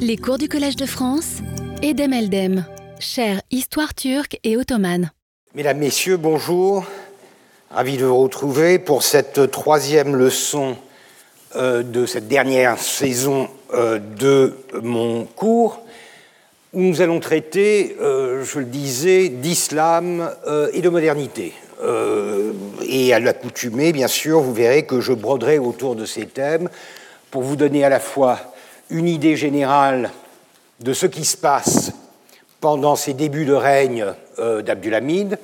Les cours du Collège de France, Edem Eldem, chère histoire turque et ottomane. Mesdames, Messieurs, bonjour. Ravi de vous retrouver pour cette troisième leçon euh, de cette dernière saison euh, de mon cours, où nous allons traiter, euh, je le disais, d'islam et de modernité. et à l'accoutumée, bien sûr, vous verrez que je broderai autour de ces thèmes pour vous donner à la fois une idée générale de ce qui se passe pendant ces débuts de règne euh, d'Abdulhamid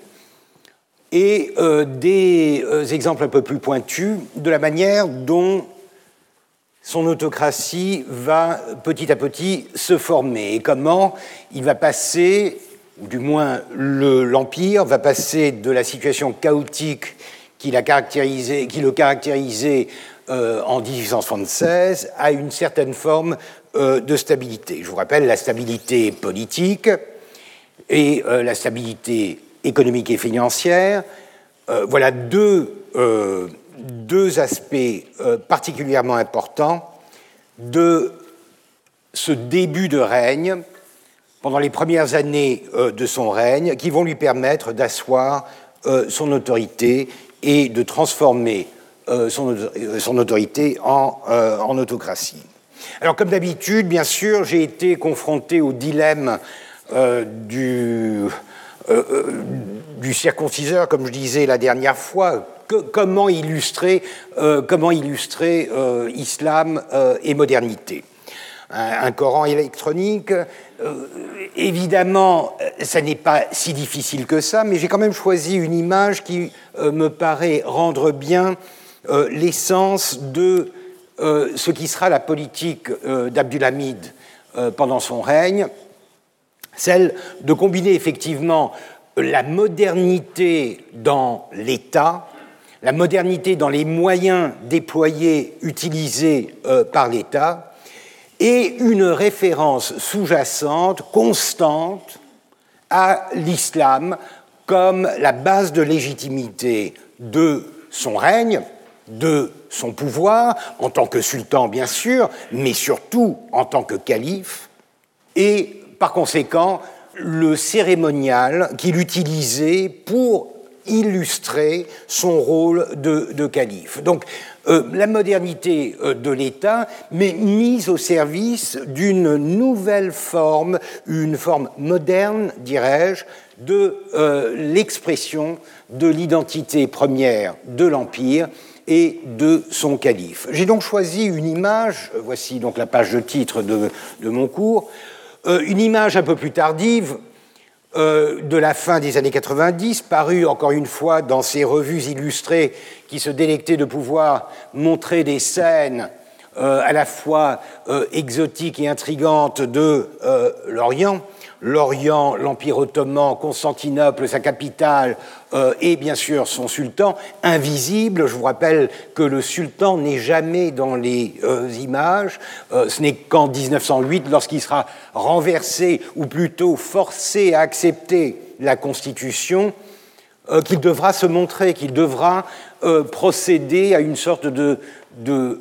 et euh, des euh, exemples un peu plus pointus de la manière dont son autocratie va petit à petit se former et comment il va passer, ou du moins l'Empire va passer de la situation chaotique qui, caractérisé, qui le caractérisait euh, en 1876 à une certaine forme euh, de stabilité. Je vous rappelle la stabilité politique et euh, la stabilité économique et financière. voilà deux, deux aspects particulièrement importants de ce début de règne pendant les premières années de son règne qui vont lui permettre d'asseoir son autorité et de transformer euh, euh, son, autorité euh, en, autocratie. Alors comme d'habitude, bien sûr, j'ai été confronté au dilemme du, du circonciseur, comme je disais la dernière fois, comment illustrer, comment illustrer islam et modernité? Un, un, Coran électronique, évidemment, ça n'est pas si difficile que ça, mais j'ai quand même choisi une image qui me paraît rendre bien euh, l'essence de euh, ce qui sera la politique euh, d'Abdulhamid pendant son règne, celle de combiner effectivement la modernité dans l'État, la modernité dans les moyens déployés, utilisés par l'État, et une référence sous-jacente, constante, à l'islam comme la base de légitimité de son règne, de son pouvoir, en tant que sultan bien sûr, mais surtout en tant que calife, et par conséquent le cérémonial qu'il utilisait pour illustrer son rôle de, calife. Donc euh, la modernité euh, de l'État, mais mise au service d'une nouvelle forme, une forme moderne, dirais-je, de euh, l'expression de l'identité première de l'Empire et de son calife. J'ai donc choisi une image, voici donc la page de titre de, mon cours, euh, une image un peu plus tardive euh, de la fin des années 90, parue encore une fois dans ces revues illustrées qui se délectaient de pouvoir montrer des scènes euh, à la fois exotiques et intrigantes de l'Orient l'Orient, l'Empire ottoman, Constantinople, sa capitale, euh, et bien sûr son sultan, invisible. Je vous rappelle que le sultan n'est jamais dans les euh, images. Euh, ce n'est qu'en 1908, lorsqu'il sera renversé, ou plutôt forcé à accepter la Constitution, qu'il devra se montrer, qu'il devra procéder à une sorte de, de,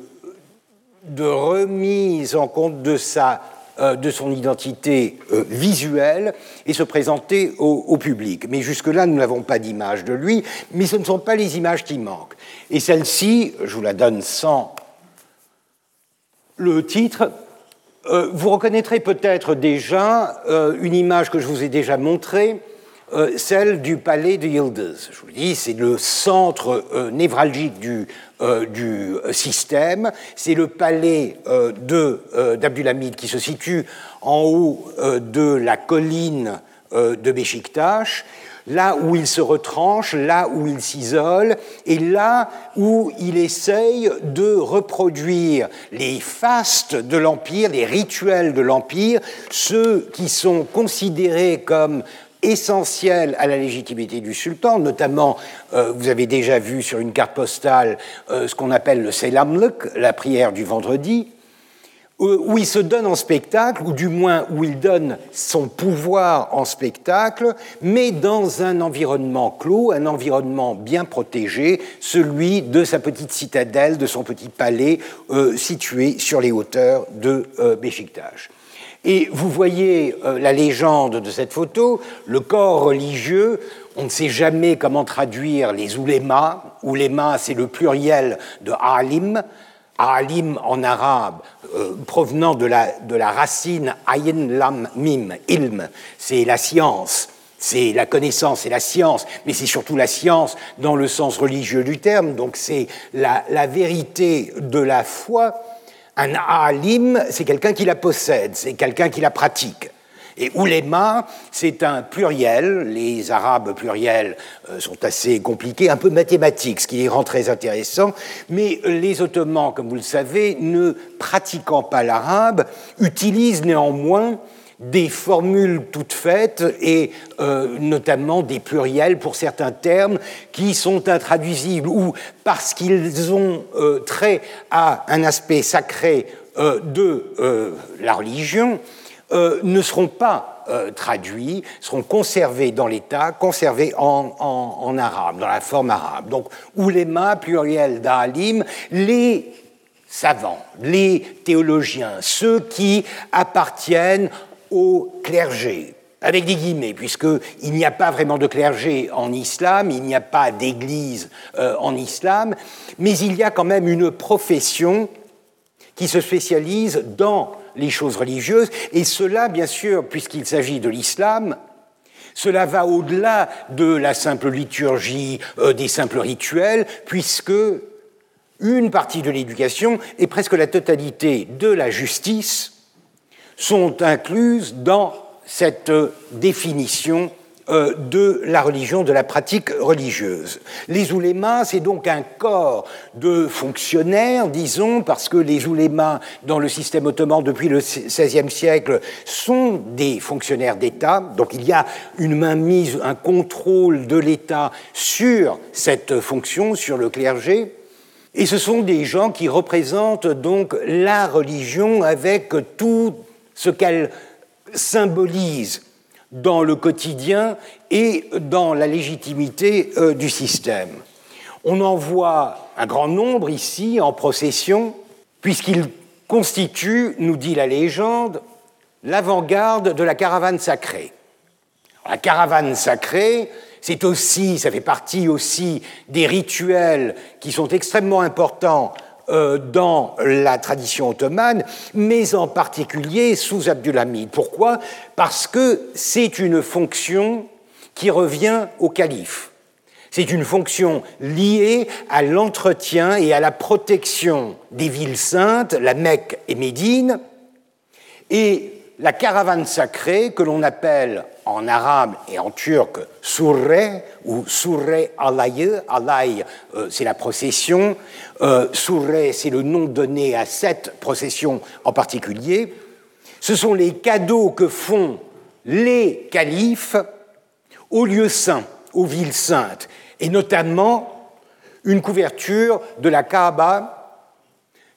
remise en compte de sa de son identité euh, visuelle et se présenter au, public. Mais jusque-là, nous n'avons pas d'image de lui, mais ce ne sont pas les images qui manquent. Et celle-ci, je vous la donne sans le titre, euh, vous reconnaîtrez peut-être déjà une image que je vous ai déjà montrée, celle du palais de Yildiz. Je vous dis, c'est le centre névralgique du euh, du système. C'est le palais euh, euh, d'Abdulhamid qui se situe en haut de la colline de Beşiktaş, là où il se retranche, là où il s'isole, et là où il essaye de reproduire les fastes de l'Empire, les rituels de l'Empire, ceux qui sont considérés comme essentiel à la légitimité du sultan, notamment, euh, vous avez déjà vu sur une carte postale euh, ce qu'on appelle le Selamluk, la prière du vendredi, où il se donne en spectacle, ou du moins où il donne son pouvoir en spectacle, mais dans un environnement clos, un environnement bien protégé, celui de sa petite citadelle, de son petit palais euh, situé sur les hauteurs de euh, Et vous voyez euh, la légende de cette photo, le corps religieux, on ne sait jamais comment traduire les oulémas. Oulémas, c'est le pluriel de alim, Alim en arabe, euh, provenant de la, racine ayin lam mim, ilm, c'est la science, c'est la connaissance, c'est la science, mais c'est surtout la science dans le sens religieux du terme, donc c'est la vérité de la foi. Un alim, c'est quelqu'un qui la possède, c'est quelqu'un qui la pratique. Et ouléma, c'est un pluriel. Les arabes pluriels euh, sont assez compliqués, un peu mathématiques, ce qui les rend très intéressants. Mais les Ottomans, comme vous le savez, ne pratiquant pas l'arabe, utilisent néanmoins des formules toutes faites et euh, notamment des pluriels pour certains termes qui sont intraduisibles ou parce qu'ils ont euh, trait à un aspect sacré de la religion, euh, ne seront pas euh, traduits, seront conservés dans l'état, conservés en, arabe, dans la forme arabe. Donc, ouléma, pluriel d'Alim, les savants, les théologiens, ceux qui appartiennent au clergé, avec des guillemets, puisqu'il n'y a pas vraiment de clergé en islam, il n'y a pas d'église euh, en islam, mais il y a quand même une profession qui se spécialise dans les choses religieuses, et cela, bien sûr, puisqu'il s'agit de l'islam, cela va au-delà de la simple liturgie, euh, des simples rituels, puisque une partie de l'éducation et presque la totalité de la justice sont incluses dans cette définition euh, de la religion, de la pratique religieuse. Les oulémas, c'est donc un corps de fonctionnaires, disons, parce que les oulémas, dans le système ottoman depuis le XVIe siècle, sont des fonctionnaires d'État. Donc il y a une mainmise, un contrôle de l'État sur cette fonction, sur le clergé. Et ce sont des gens qui représentent donc la religion avec tout ce qu'elle symbolise dans le quotidien et dans la légitimité euh, du système. On en voit un grand nombre ici en procession, puisqu'ils constituent, nous dit la légende, l'avant-garde de la caravane sacrée. La caravane sacrée, c'est aussi, ça fait partie aussi des rituels qui sont extrêmement importants euh, dans la tradition ottomane, mais en particulier sous Abdulhamid. Pourquoi? Parce que c'est une fonction qui revient au calife. C'est une fonction liée à l'entretien et à la protection des villes saintes, la Mecque et Médine, et la caravane sacrée que l'on appelle en arabe et en turc surre ou surre alay. Alay, euh, c'est la procession. Euh, c'est le nom donné à cette procession en particulier. Ce sont les cadeaux que font les califes aux lieux saints, aux villes saintes, et notamment une couverture de la Kaaba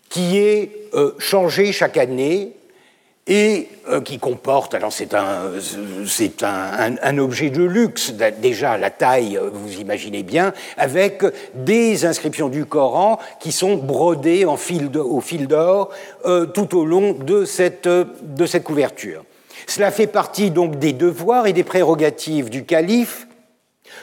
qui est euh, changée chaque année et euh, qui comporte, alors c'est un, c'est un, objet de luxe, déjà la taille, euh, vous imaginez bien, avec des inscriptions du Coran qui sont brodées au fil d'or euh, tout au long de cette, de cette couverture. Cela fait partie donc des devoirs et des prérogatives du calife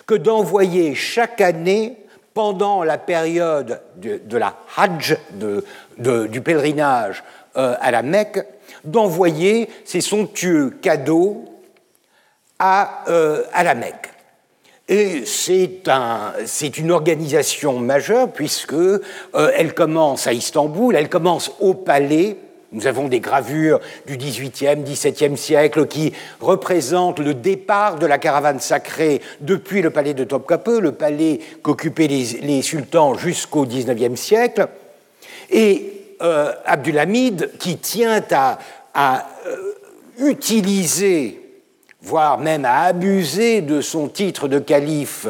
que d'envoyer chaque année pendant la période de, de la Hajj, de, du pèlerinage à la Mecque, d'envoyer ces somptueux cadeaux à, euh, à la Mecque. Et c'est un, une organisation majeure puisque euh, elle commence à Istanbul, elle commence au palais. Nous avons des gravures du XVIIIe, XVIIe siècle qui représentent le départ de la caravane sacrée depuis le palais de Topkapi, le palais qu'occupaient les, les sultans jusqu'au XIXe siècle. Et euh, Abdulhamid, qui tient à, euh, utiliser, voire même à abuser de son titre de calife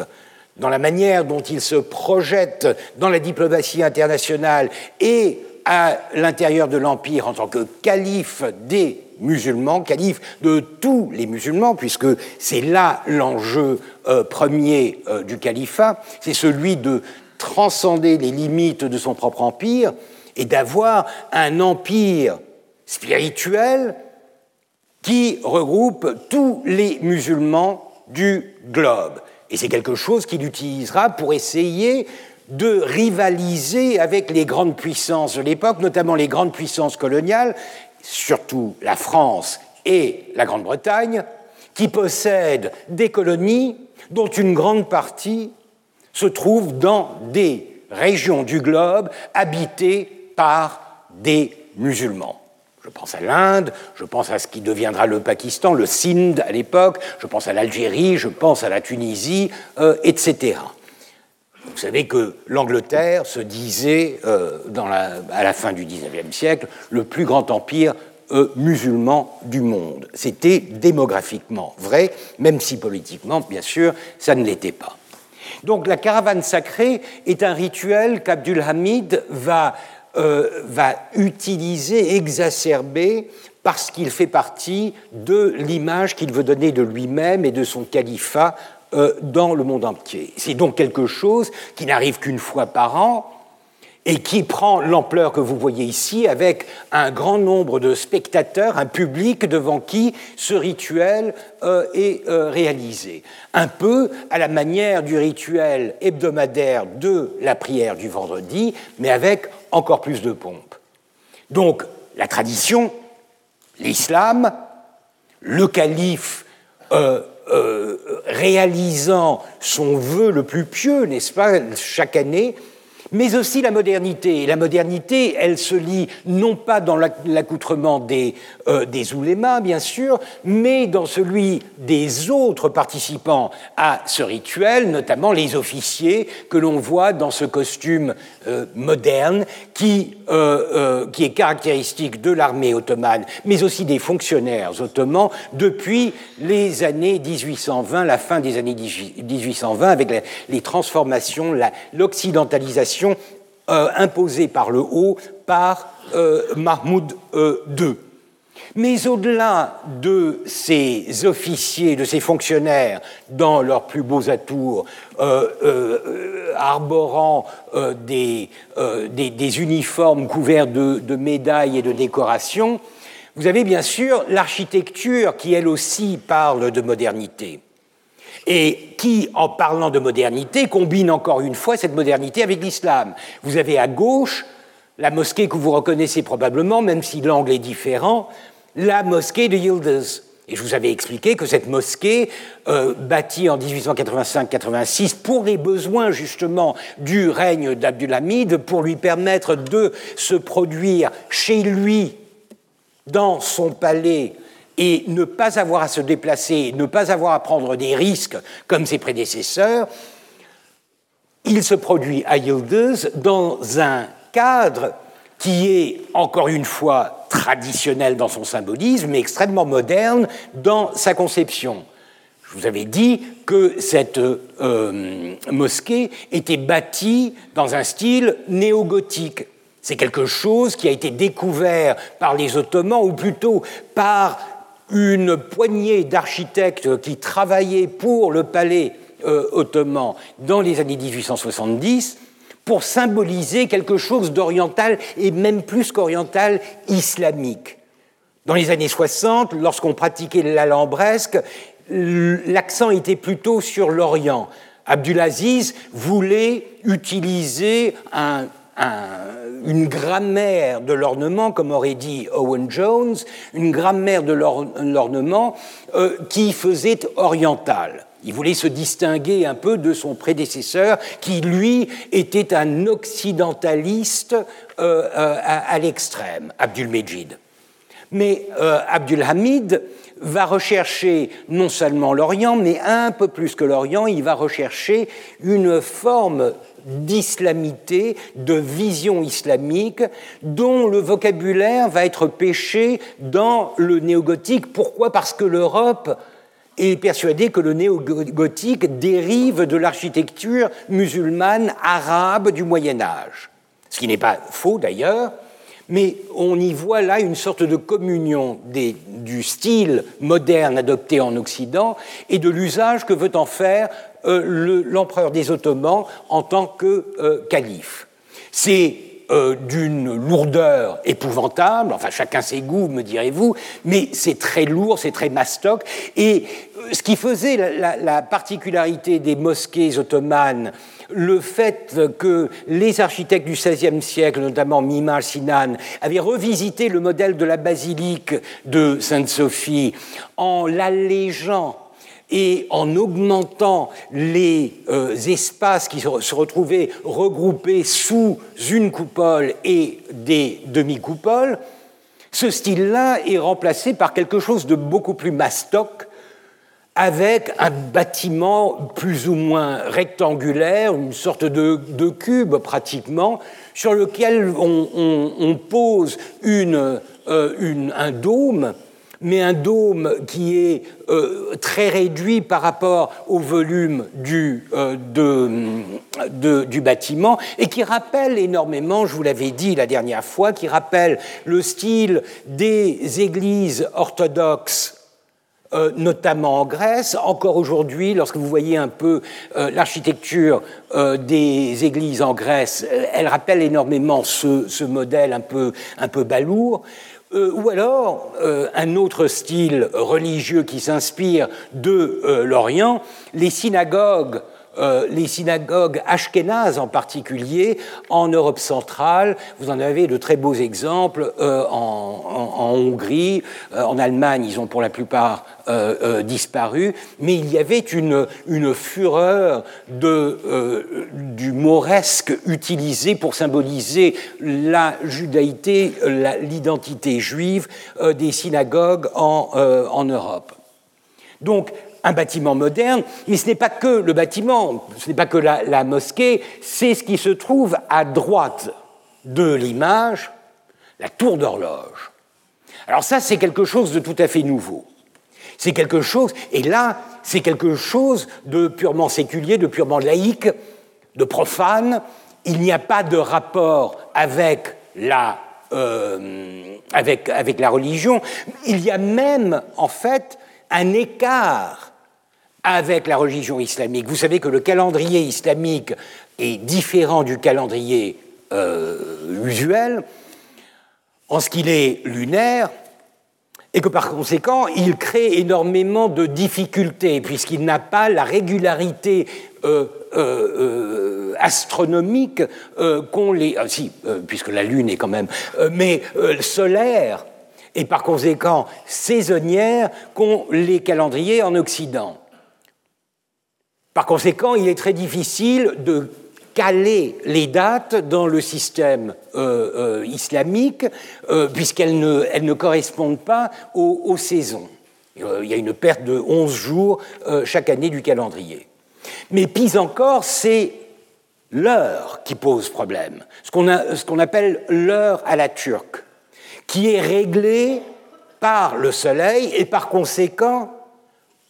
dans la manière dont il se projette dans la diplomatie internationale et à l'intérieur de l'Empire en tant que calife des musulmans, calife de tous les musulmans, puisque c'est là l'enjeu euh, premier euh, du califat, c'est celui de transcender les limites de son propre empire et d'avoir un empire spirituel qui regroupe tous les musulmans du globe. Et c'est quelque chose qu'il utilisera pour essayer de rivaliser avec les grandes puissances de l'époque, notamment les grandes puissances coloniales, surtout la France et la Grande-Bretagne, qui possèdent des colonies dont une grande partie se trouve dans des régions du globe habitées par des musulmans. Je pense à l'Inde, je pense à ce qui deviendra le Pakistan, le Sindh à l'époque, je pense à l'Algérie, je pense à la Tunisie, euh, etc. Vous savez que l'Angleterre se disait, euh, à la fin du XIXe siècle, le plus grand empire euh, musulman du monde. C'était démographiquement vrai, même si politiquement, bien sûr, ça ne l'était pas. Donc la caravane sacrée est un rituel qu'Abdul Hamid va, euh, va utiliser, exacerber, parce qu'il fait partie de l'image qu'il veut donner de lui-même et de son califat euh, dans le monde entier. C'est donc quelque chose qui n'arrive qu'une fois par an et qui prend l'ampleur que vous voyez ici avec un grand nombre de spectateurs, un public devant qui ce rituel euh, est réalisé. Un peu à la manière du rituel hebdomadaire de la prière du vendredi, mais avec encore plus de pompe. Donc la tradition, l'islam, le calife euh, réalisant son vœu le plus pieux, n'est-ce pas, chaque année, mais aussi la modernité. Et la modernité, elle se lie non pas dans l'accoutrement des, euh, oulémas, bien sûr, mais dans celui des autres participants à ce rituel, notamment les officiers que l'on voit dans ce costume euh, moderne qui, euh, qui est caractéristique de l'armée ottomane, mais aussi des fonctionnaires ottomans depuis les années 1820, la fin des années 1820, avec les transformations, l'occidentalisation euh, imposée par le haut par euh, Mahmoud II. Euh, Mais au-delà de ces officiers, de ces fonctionnaires, dans leurs plus beaux atours, arborant des, uniformes couverts de, médailles et de décorations, vous avez bien sûr l'architecture qui, elle aussi, parle de modernité et qui, en parlant de modernité, combine encore une fois cette modernité avec l'islam. Vous avez à gauche la mosquée que vous reconnaissez probablement, même si l'angle est différent, la mosquée de Yildiz. Et je vous avais expliqué que cette mosquée, euh, bâtie en 1885-86 pour les besoins justement du règne d'Abdulhamid, pour lui permettre de se produire chez lui, dans son palais, et ne pas avoir à se déplacer, ne pas avoir à prendre des risques comme ses prédécesseurs, il se produit à Yildiz dans un cadre qui est, encore une fois, traditionnel dans son symbolisme, mais extrêmement moderne dans sa conception. Je vous avais dit que cette euh, mosquée était bâtie dans un style néo-gothique. C'est quelque chose qui a été découvert par les Ottomans, ou plutôt par une poignée d'architectes qui travaillaient pour le palais euh, ottoman dans les années 1870 pour symboliser quelque chose d'oriental et même plus qu'oriental islamique. Dans les années 60, lorsqu'on pratiquait l'alambresque, l'accent était plutôt sur l'Orient. Abdulaziz voulait utiliser un une grammaire de l'ornement, comme aurait dit Owen Jones, une grammaire de l'ornement euh, qui faisait oriental. Il voulait se distinguer un peu de son prédécesseur, qui lui était un occidentaliste euh, euh, à, l'extrême, Abdul Mejid. Mais Abdul Hamid va rechercher non seulement l'Orient, mais un peu plus que l'Orient, il va rechercher une forme d'islamité, de vision islamique, dont le vocabulaire va être pêché dans le néogothique. Pourquoi? Parce que l'Europe est persuadée que le néogothique dérive de l'architecture musulmane arabe du Moyen Âge. Ce qui n'est pas faux d'ailleurs, mais on y voit là une sorte de communion du style moderne adopté en Occident et de l'usage que veut en faire euh, l'empereur des Ottomans en tant que euh, calife. C'est euh, d'une lourdeur épouvantable, enfin chacun ses goûts, me direz-vous, mais c'est très lourd, c'est très mastoc, et ce qui faisait la particularité des mosquées ottomanes le fait que les architectes du XVIe siècle, notamment Mimar Sinan, avaient revisité le modèle de la basilique de Sainte-Sophie en l'allégeant et en augmentant les euh, espaces qui se retrouvaient regroupés sous une coupole et des demi-coupoles, ce style-là est remplacé par quelque chose de beaucoup plus mastoc, avec un bâtiment plus ou moins rectangulaire, une sorte de, cube pratiquement, sur lequel on, pose euh, un dôme, mais un dôme qui est euh, très réduit par rapport au volume du, euh, du bâtiment et qui rappelle énormément, je vous l'avais dit la dernière fois, qui rappelle le style des églises orthodoxes euh, notamment en Grèce. Encore aujourd'hui, lorsque vous voyez un peu l'architecture des églises en Grèce, elle rappelle énormément ce, modèle un peu, un peu balourd. Ou alors un autre style religieux qui s'inspire de l'Orient, les synagogues euh, les synagogues ashkénazes en particulier, en Europe centrale. Vous en avez de très beaux exemples euh, en, Hongrie, euh, en Allemagne, ils ont pour la plupart disparu, mais il y avait une, fureur du mauresque utilisé pour symboliser la judaïté, l'identité juive des synagogues en, en Europe. Donc, un bâtiment moderne, mais ce n'est pas que le bâtiment, ce n'est pas que la, mosquée, c'est ce qui se trouve à droite de l'image, la tour d'horloge. Alors ça, c'est quelque chose de tout à fait nouveau. C'est quelque chose, et là, c'est quelque chose de purement séculier, de purement laïque, de profane. Il n'y a pas de rapport avec la, euh, avec, avec la religion. Il y a même, en fait, un écart avec la religion islamique. Vous savez que le calendrier islamique est différent du calendrier euh, usuel en ce qu'il est lunaire et que par conséquent, il crée énormément de difficultés puisqu'il n'a pas la régularité euh, euh, astronomique qu'ont les... Ah, si, puisque la Lune est quand même... mais solaire et par conséquent saisonnière qu'ont les calendriers en Occident. Par conséquent, il est très difficile de caler les dates dans le système euh, euh, islamique, euh, puisqu'elles ne, correspondent pas aux, saisons. il y a une perte de 11 jours chaque année du calendrier. Mais pis encore, c'est l'heure qui pose problème, ce qu'on appelle l'heure à la turque, qui est réglée par le soleil et par conséquent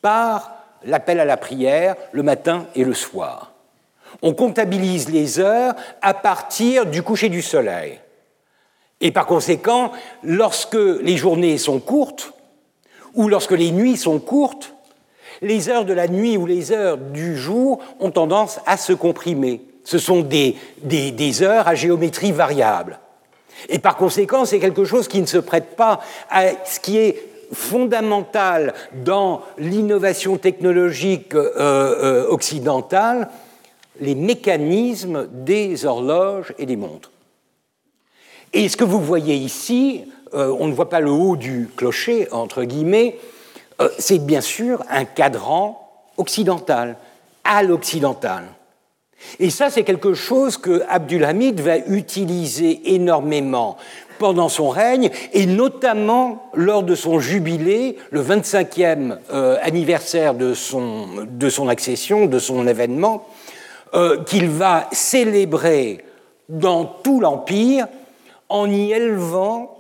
par l'appel à la prière le matin et le soir. On comptabilise les heures à partir du coucher du soleil. Et par conséquent, lorsque les journées sont courtes, ou lorsque les nuits sont courtes, les heures de la nuit ou les heures du jour ont tendance à se comprimer. Ce sont des, des, heures à géométrie variable. Et par conséquent, c'est quelque chose qui ne se prête pas à ce qui est fondamentale dans l'innovation technologique euh, euh, occidentale, les mécanismes des horloges et des montres. Et ce que vous voyez ici, euh, on ne voit pas le haut du clocher, entre guillemets, c'est bien sûr un cadran occidental, à l'occidental. Et ça, c'est quelque chose que Abdulhamid va utiliser énormément pendant son règne, et notamment lors de son jubilé, le 25e euh, anniversaire de son, de son, accession, de son événement, euh, qu'il va célébrer dans tout l'Empire en y élevant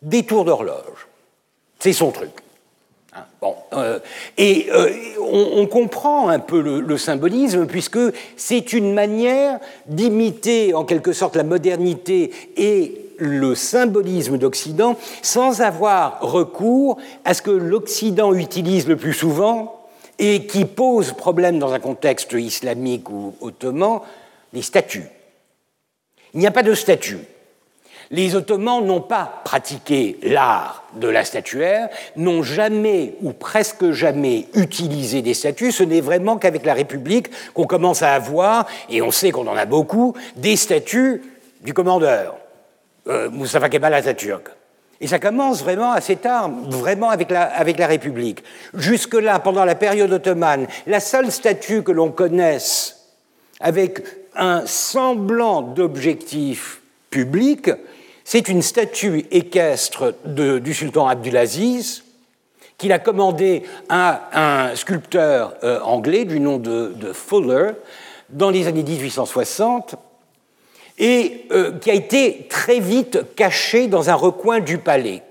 des tours d'horloge. C'est son truc. Hein, bon, euh, et on, comprend un peu le, le symbolisme puisque c'est une manière d'imiter en quelque sorte la modernité et le symbolisme d'Occident sans avoir recours à ce que l'Occident utilise le plus souvent et qui pose problème dans un contexte islamique ou ottoman, les statues. Il n'y a pas de statues. Les Ottomans n'ont pas pratiqué l'art de la statuaire, n'ont jamais ou presque jamais utilisé des statues. Ce n'est vraiment qu'avec la République qu'on commence à avoir, et on sait qu'on en a beaucoup, des statues du commandeur, euh, Mustafa Kemal. Et ça commence vraiment assez tard, vraiment avec la, avec la République. Jusque-là, pendant la période ottomane, la seule statue que l'on connaisse avec un semblant d'objectif public, c'est une statue équestre du sultan Abdulaziz qu'il a commandée à un sculpteur euh, anglais du nom de, Fuller dans les années 1860 et euh, qui a été très vite cachée dans un recoin du palais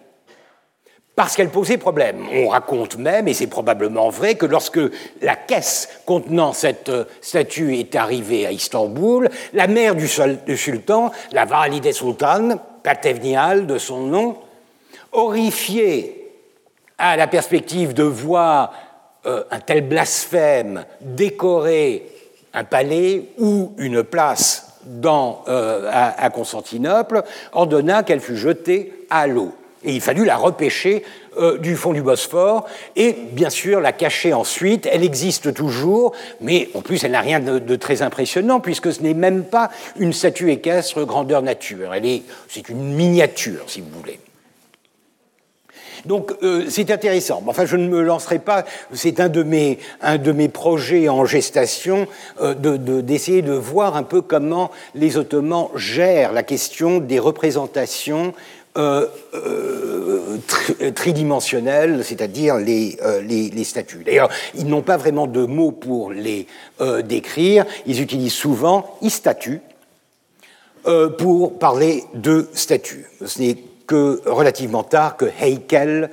parce qu'elle posait problème. On raconte même, et c'est probablement vrai, que lorsque la caisse contenant cette euh, statue est arrivée à Istanbul, la mère du, sultan, la Valide Sultan, Patevnial de son nom, horrifiée à la perspective de voir euh, un tel blasphème décorer un palais ou une place dans, euh, à Constantinople, ordonna qu'elle fût jetée à l'eau. Et il fallut la repêcher euh, du fond du Bosphore et bien sûr la cacher ensuite. Elle existe toujours, mais en plus elle n'a rien de, très impressionnant puisque ce n'est même pas une statue équestre grandeur nature. Elle est, c'est une miniature, si vous voulez. Donc euh, c'est intéressant. Enfin, je ne me lancerai pas. C'est un de mes un de mes projets en gestation euh, d'essayer de, voir un peu comment les Ottomans gèrent la question des représentations euh, tridimensionnels, c'est-à-dire les, les, statues. D'ailleurs, ils n'ont pas vraiment de mots pour les décrire. Ils utilisent souvent i-statue pour parler de statues. Ce n'est que relativement tard que Heikel,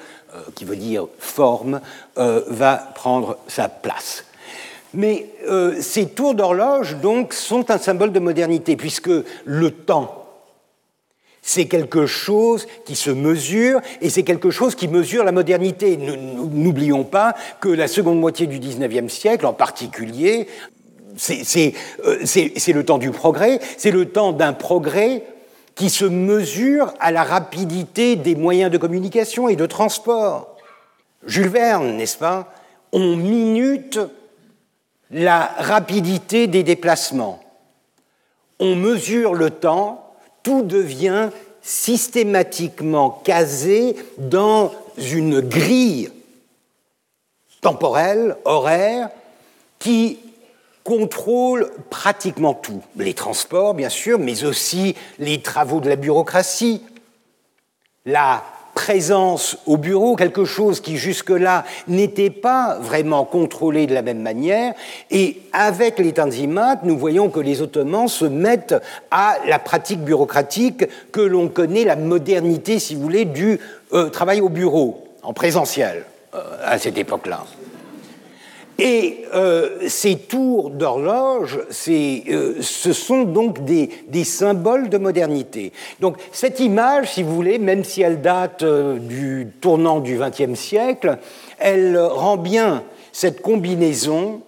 qui veut dire forme, va prendre sa place. Mais ces tours d'horloge, donc, sont un symbole de modernité, puisque le temps c'est quelque chose qui se mesure et c'est quelque chose qui mesure la modernité. N'oublions pas que la seconde moitié du XIXe siècle, en particulier, euh, c'est le temps du progrès, c'est le temps d'un progrès qui se mesure à la rapidité des moyens de communication et de transport. Jules Verne, n'est-ce pas On minute la rapidité des déplacements. On mesure le temps tout devient systématiquement casé dans une grille temporelle, horaire, qui contrôle pratiquement tout. Les transports, bien sûr, mais aussi les travaux de la bureaucratie, la présence au bureau, quelque chose qui jusque-là n'était pas vraiment contrôlé de la même manière. Et avec les Tanzimat, nous voyons que les Ottomans se mettent à la pratique bureaucratique que l'on connaît, la modernité, si vous voulez, du euh, travail au bureau, en présentiel, euh, à cette époque-là. Et euh, ces tours d'horloge, euh, ce sont donc des, symboles de modernité. Donc cette image, si vous voulez, même si elle date euh, du tournant du XXe siècle, elle rend bien cette combinaison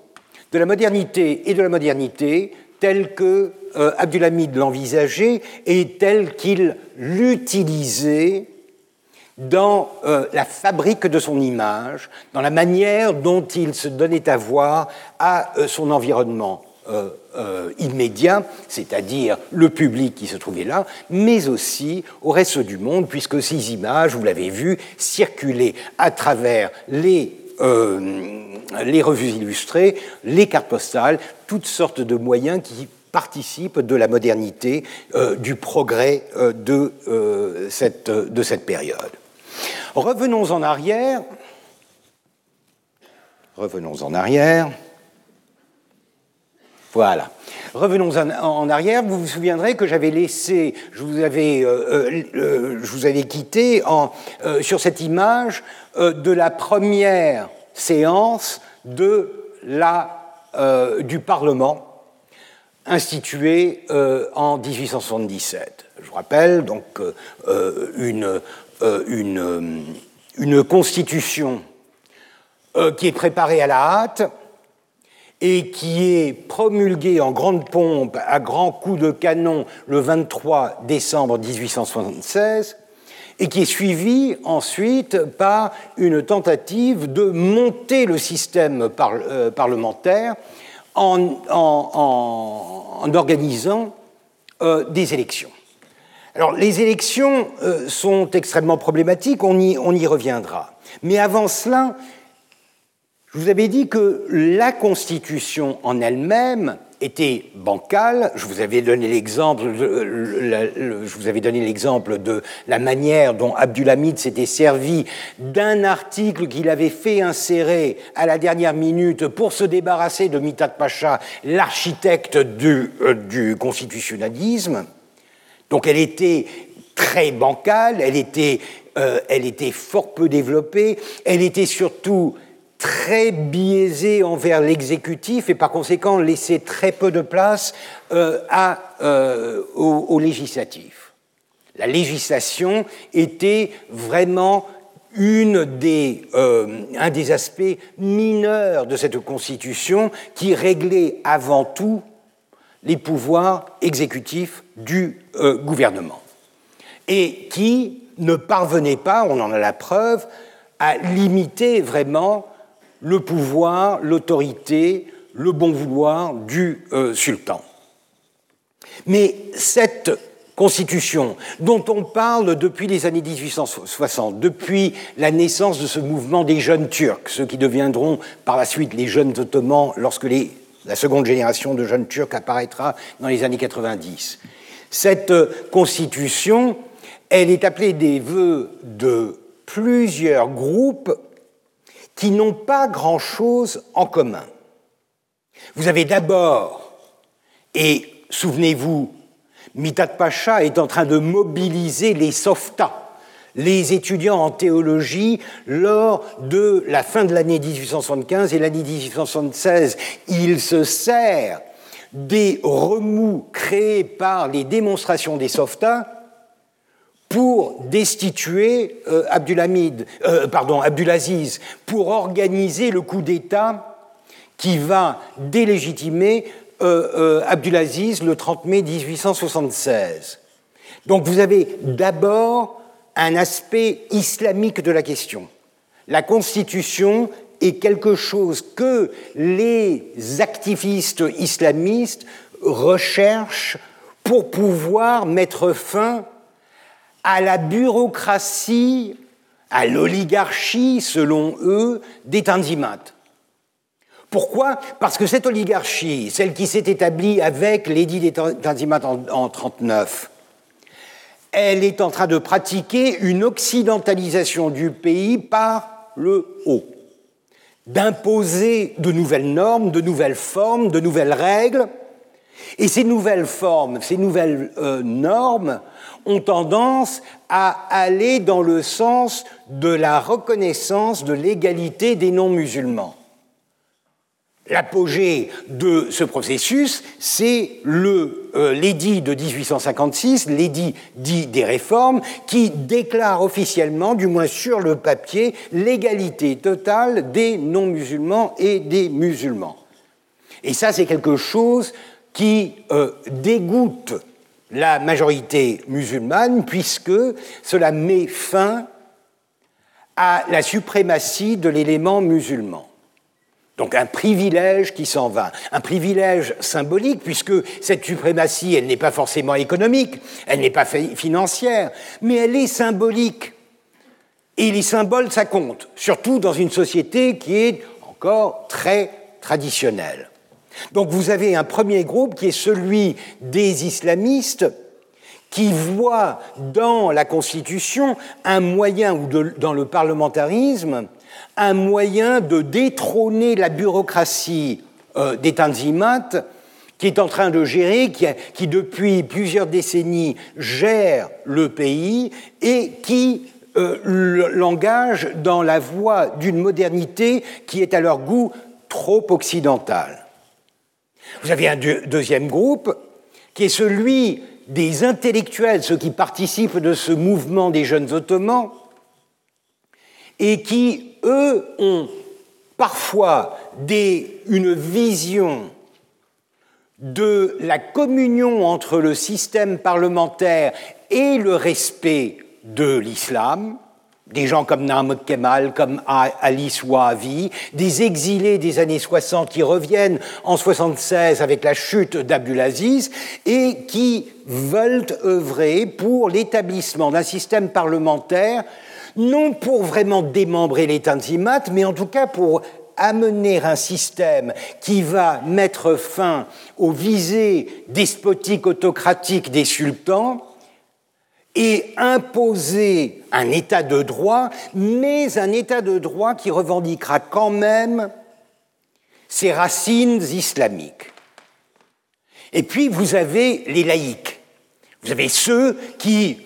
de la modernité et de la modernité telle que Abdulhamid l'envisageait et telle qu'il l'utilisait dans euh, la fabrique de son image, dans la manière dont il se donnait à voir à euh, son environnement euh, immédiat, c'est-à-dire le public qui se trouvait là, mais aussi au reste du monde, puisque ces images, vous l'avez vu, circulaient à travers les, revues illustrées, les cartes postales, toutes sortes de moyens qui participent de la modernité, du progrès de cette période. Revenons en arrière. Revenons en arrière. Voilà. Revenons en, arrière. Vous vous souviendrez que j'avais laissé, je vous avais, euh, euh, euh, vous quitté sur cette image de la première séance de la, du Parlement institué en 1877. je rappelle, donc une, une, une, constitution qui est préparée à la hâte et qui est promulguée en grande pompe à grands coups de canon le 23 décembre 1876 et qui est suivi ensuite par une tentative de monter le système euh, parlementaire en, organisant euh, des élections. Alors les élections euh, sont extrêmement problématiques, on y, reviendra. Mais avant cela, je vous avais dit que la Constitution en elle-même était bancale. Je vous avais donné l'exemple, je vous avais donné l'exemple de la manière dont Abdulhamid s'était servi d'un article qu'il avait fait insérer à la dernière minute pour se débarrasser de Mithat Pacha, l'architecte du, euh, du constitutionnalisme. Donc elle était très bancale, elle était, euh, elle était fort peu développée, elle était surtout très biaisé envers l'exécutif et par conséquent laisser très peu de place euh, euh, au, législatif. La législation était vraiment un des aspects mineurs de cette constitution qui réglait avant tout les pouvoirs exécutifs du gouvernement et qui ne parvenait pas, on en a la preuve, à limiter vraiment le pouvoir, l'autorité, le bon vouloir du euh, sultan. Mais cette constitution dont on parle depuis les années 1860, depuis la naissance de ce mouvement des jeunes Turcs, ceux qui deviendront par la suite les jeunes Ottomans lorsque la seconde génération de jeunes Turcs apparaîtra dans les années 90. Cette constitution, elle est appelée des vœux de plusieurs groupes qui n'ont pas grand-chose en commun. Vous avez d'abord, et souvenez-vous, Mitat Pacha est en train de mobiliser les softas, les étudiants en théologie, lors de la fin de l'année 1875 et l'année 1876. Il se sert des remous créés par les démonstrations des softas pour destituer euh, euh, pardon, Abdulaziz, pour organiser le coup d'État qui va délégitimer euh, Abdulaziz le 30 mai 1876. Donc vous avez d'abord un aspect islamique de la question. La Constitution est quelque chose que les activistes islamistes recherchent pour pouvoir mettre fin à la bureaucratie, à l'oligarchie, selon eux, des Tanzimat. Pourquoi? Parce que cette oligarchie, celle qui s'est établie avec l'édit des Tanzimat en 1939, elle est en train de pratiquer une occidentalisation du pays par le haut, d'imposer de nouvelles normes, de nouvelles formes, de nouvelles règles. Et ces nouvelles formes, ces nouvelles euh, normes ont tendance à aller dans le sens de la reconnaissance de l'égalité des non-musulmans. L'apogée de ce processus, c'est euh, l'édit de 1856, l'édit dit des réformes, qui déclare officiellement, du moins sur le papier, l'égalité totale des non-musulmans et des musulmans. Et ça, c'est quelque chose qui euh, dégoûte la majorité musulmane, puisque cela met fin à la suprématie de l'élément musulman. Donc un privilège qui s'en va, un privilège symbolique, puisque cette suprématie, elle n'est pas forcément économique, elle n'est pas financière, mais elle est symbolique. Et les symboles, ça compte, surtout dans une société qui est encore très traditionnelle. Donc vous avez un premier groupe qui est celui des islamistes qui voient dans la Constitution un moyen, ou dans le parlementarisme, un moyen de détrôner la bureaucratie euh, des Tanzimat qui est en train de gérer, qui, depuis plusieurs décennies gère le pays et qui euh, l'engage dans la voie d'une modernité qui est à leur goût trop occidentale. Vous avez un deuxième groupe qui est celui des intellectuels, ceux qui participent de ce mouvement des jeunes ottomans, et qui, eux, ont parfois une vision de la communion entre le système parlementaire et le respect de l'islam, des gens comme Naam Kemal, comme Alice Wahavi, des exilés des années 60 qui reviennent en 76 avec la chute d'Abdulaziz et qui veulent œuvrer pour l'établissement d'un système parlementaire, non pour vraiment démembrer les Tanzimat, mais en tout cas pour amener un système qui va mettre fin aux visées despotiques autocratiques des sultans et imposer un état de droit, mais un état de droit qui revendiquera quand même ses racines islamiques. Et puis vous avez les laïcs. Vous avez ceux qui,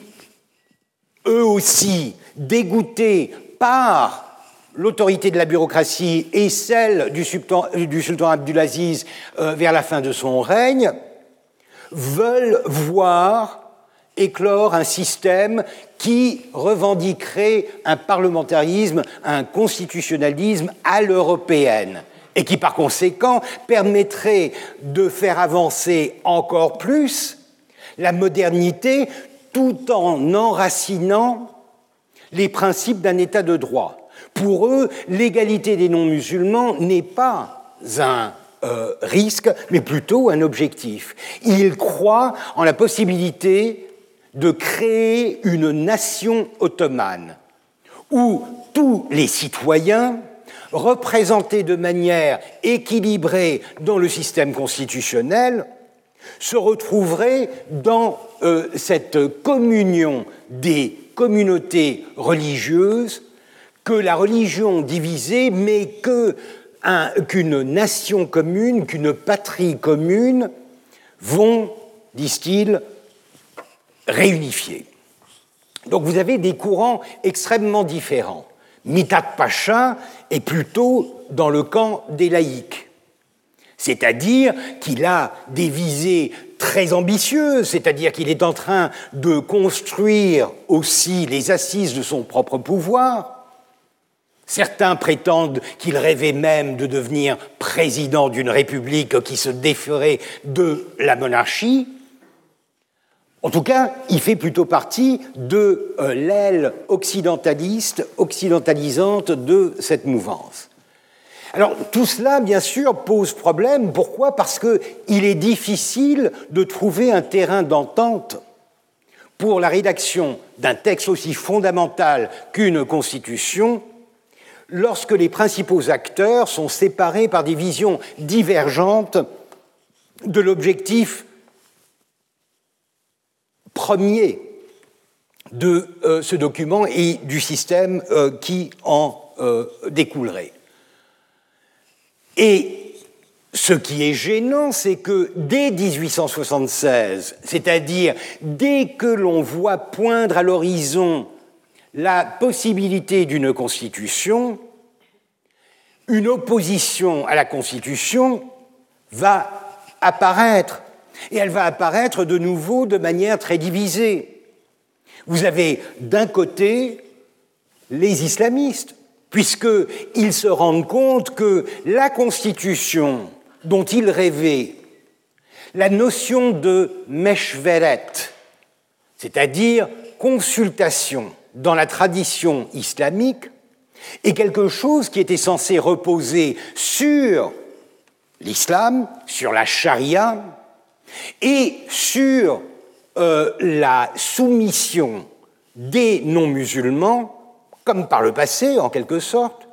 eux aussi, dégoûtés par l'autorité de la bureaucratie et celle du sultan, du sultan Abdulaziz euh, vers la fin de son règne, veulent voir éclore un système qui revendiquerait un parlementarisme, un constitutionnalisme à l'européenne et qui par conséquent permettrait de faire avancer encore plus la modernité tout en enracinant les principes d'un État de droit. Pour eux, l'égalité des non-musulmans n'est pas un euh, risque, mais plutôt un objectif. Ils croient en la possibilité de créer une nation ottomane où tous les citoyens, représentés de manière équilibrée dans le système constitutionnel, se retrouveraient dans euh, cette communion des communautés religieuses que la religion divisée, mais qu'une nation commune, qu'une patrie commune vont, disent-ils, réunifiés. Donc vous avez des courants extrêmement différents. Mitat Pacha est plutôt dans le camp des laïcs, c'est-à-dire qu'il a des visées très ambitieuses, c'est-à-dire qu'il est en train de construire aussi les assises de son propre pouvoir. Certains prétendent qu'il rêvait même de devenir président d'une république qui se déferait de la monarchie. En tout cas, il fait plutôt partie de euh, l'aile occidentaliste, occidentalisante de cette mouvance. Alors tout cela, bien sûr, pose problème. Pourquoi? Parce qu'il est difficile de trouver un terrain d'entente pour la rédaction d'un texte aussi fondamental qu'une constitution lorsque les principaux acteurs sont séparés par des visions divergentes de l'objectif premier de euh, ce document et du système euh, qui en euh, découlerait. Et ce qui est gênant, c'est que dès 1876, c'est-à-dire dès que l'on voit poindre à l'horizon la possibilité d'une constitution, une opposition à la constitution va apparaître et elle va apparaître de nouveau de manière très divisée. Vous avez d'un côté les islamistes, puisqu'ils se rendent compte que la constitution dont ils rêvaient, la notion de meshveret, c'est-à-dire consultation dans la tradition islamique, est quelque chose qui était censé reposer sur l'islam, sur la charia, et sur euh, la soumission des non-musulmans, comme par le passé en quelque sorte,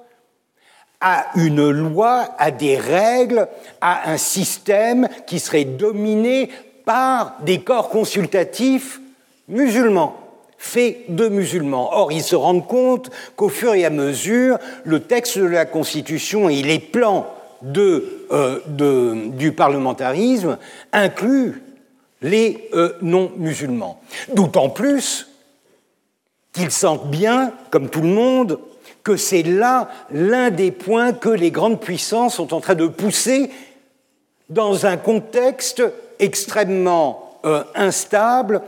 à une loi, à des règles, à un système qui serait dominé par des corps consultatifs musulmans, faits de musulmans. Or, ils se rendent compte qu'au fur et à mesure, le texte de la Constitution et les plans euh, de, du parlementarisme inclut les euh, non-musulmans. D'autant plus qu'ils sentent bien, comme tout le monde, que c'est là l'un des points que les grandes puissances sont en train de pousser dans un contexte extrêmement instable,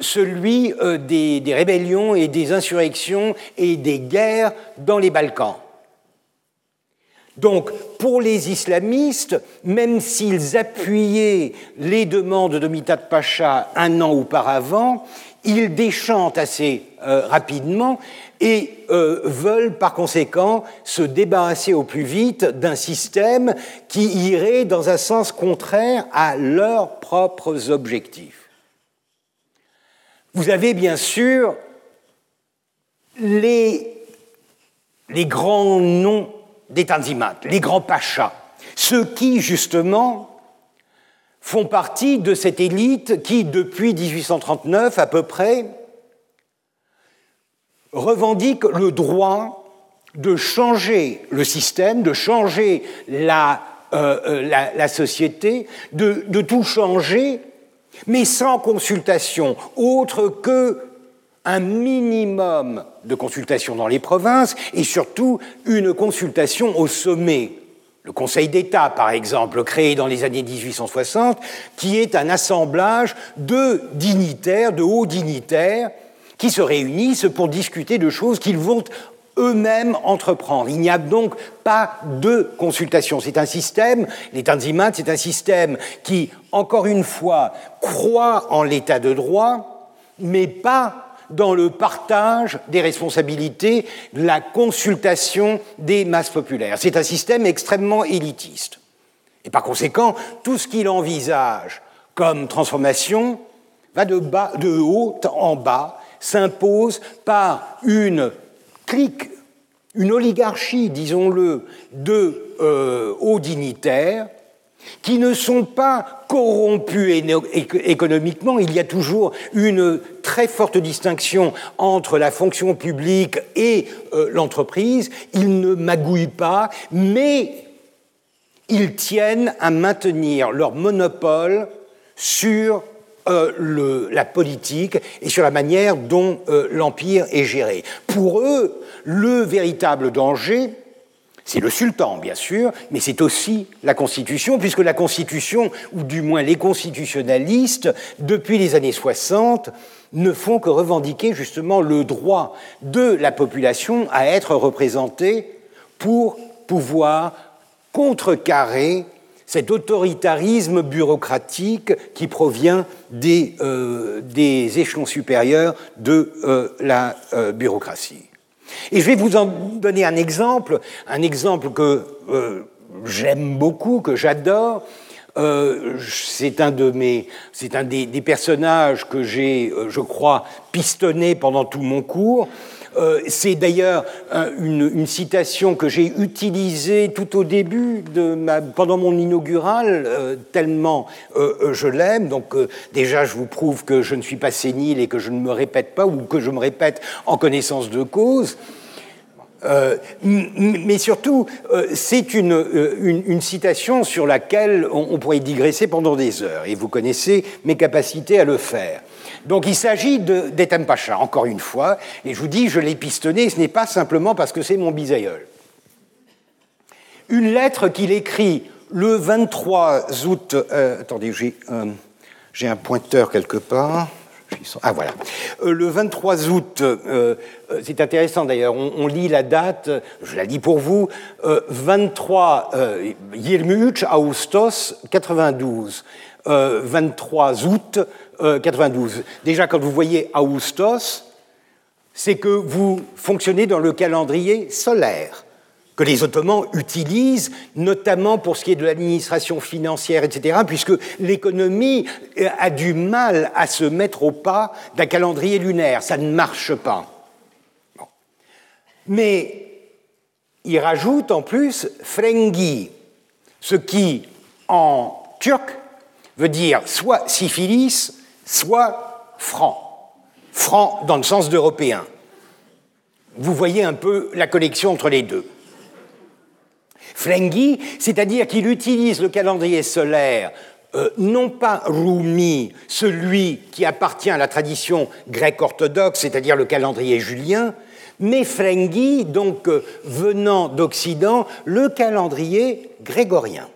celui des, des rébellions et des insurrections et des guerres dans les Balkans. Donc, pour les islamistes, même s'ils appuyaient les demandes de Mitat Pacha un an auparavant, ils déchantent assez euh, rapidement et euh, veulent par conséquent se débarrasser au plus vite d'un système qui irait dans un sens contraire à leurs propres objectifs. Vous avez bien sûr les grands noms des Tanzimat, les grands pachas, ceux qui, justement, font partie de cette élite qui, depuis 1839 à peu près, revendique le droit de changer le système, de changer la, euh, euh, société, de tout changer, mais sans consultation autre que un minimum de consultation dans les provinces et surtout une consultation au sommet. Le Conseil d'État, par exemple, créé dans les années 1860, qui est un assemblage de dignitaires, de hauts dignitaires, qui se réunissent pour discuter de choses qu'ils vont eux-mêmes entreprendre. Il n'y a donc pas de consultation. C'est un système, les Tanzimat, c'est un système qui, encore une fois, croit en l'état de droit, mais pas dans le partage des responsabilités, la consultation des masses populaires. C'est un système extrêmement élitiste. Et par conséquent, tout ce qu'il envisage comme transformation va de, haut en bas, s'impose par une clique, une oligarchie, disons-le, de euh, hauts dignitaires qui ne sont pas corrompus économiquement. Il y a toujours une très forte distinction entre la fonction publique et euh, l'entreprise. Ils ne magouillent pas, mais ils tiennent à maintenir leur monopole sur euh, la politique et sur la manière dont euh, l'Empire est géré. Pour eux, le véritable danger, c'est le sultan, bien sûr, mais c'est aussi la Constitution, puisque la Constitution, ou du moins les constitutionnalistes, depuis les années 60, ne font que revendiquer justement le droit de la population à être représentée pour pouvoir contrecarrer cet autoritarisme bureaucratique qui provient des, euh, échelons supérieurs de euh, la euh, bureaucratie. Et je vais vous en donner un exemple, un exemple que euh, j'aime beaucoup, que j'adore. Euh, c'est un de mes, c'est un des, personnages que j'ai, euh, je crois, pistonné pendant tout mon cours. C'est d'ailleurs une, citation que j'ai utilisée tout au début de pendant mon inaugural, tellement je l'aime. Donc déjà, je vous prouve que je ne suis pas sénile et que je ne me répète pas ou que je me répète en connaissance de cause. Euh, mais surtout, euh, c'est euh, une, une, citation sur laquelle on, pourrait digresser pendant des heures, et vous connaissez mes capacités à le faire. Donc il s'agit d'Ethem Pacha, encore une fois, et je vous dis, je l'ai pistonné, ce n'est pas simplement parce que c'est mon bisaïeul. Une lettre qu'il écrit le 23 août... attendez, j'ai un pointeur quelque part. Ah voilà. Euh, le 23 août, euh, euh, c'est intéressant d'ailleurs, on, lit la date, je la lis pour vous, 23 Yirmuch Augustos 92. 23 août 92. Déjà, quand vous voyez Augustos, c'est que vous fonctionnez dans le calendrier solaire que les Ottomans utilisent, notamment pour ce qui est de l'administration financière, etc., puisque l'économie a du mal à se mettre au pas d'un calendrier lunaire. Ça ne marche pas. Mais il rajoute en plus frengi, ce qui, en turc, veut dire soit syphilis, soit franc. Franc dans le sens d'européen. Vous voyez un peu la connexion entre les deux. Frengi, c'est-à-dire qu'il utilise le calendrier solaire euh, non pas Rumi, celui qui appartient à la tradition grecque orthodoxe, c'est-à-dire le calendrier julien, mais Frengi, donc euh, venant d'Occident, le calendrier grégorien.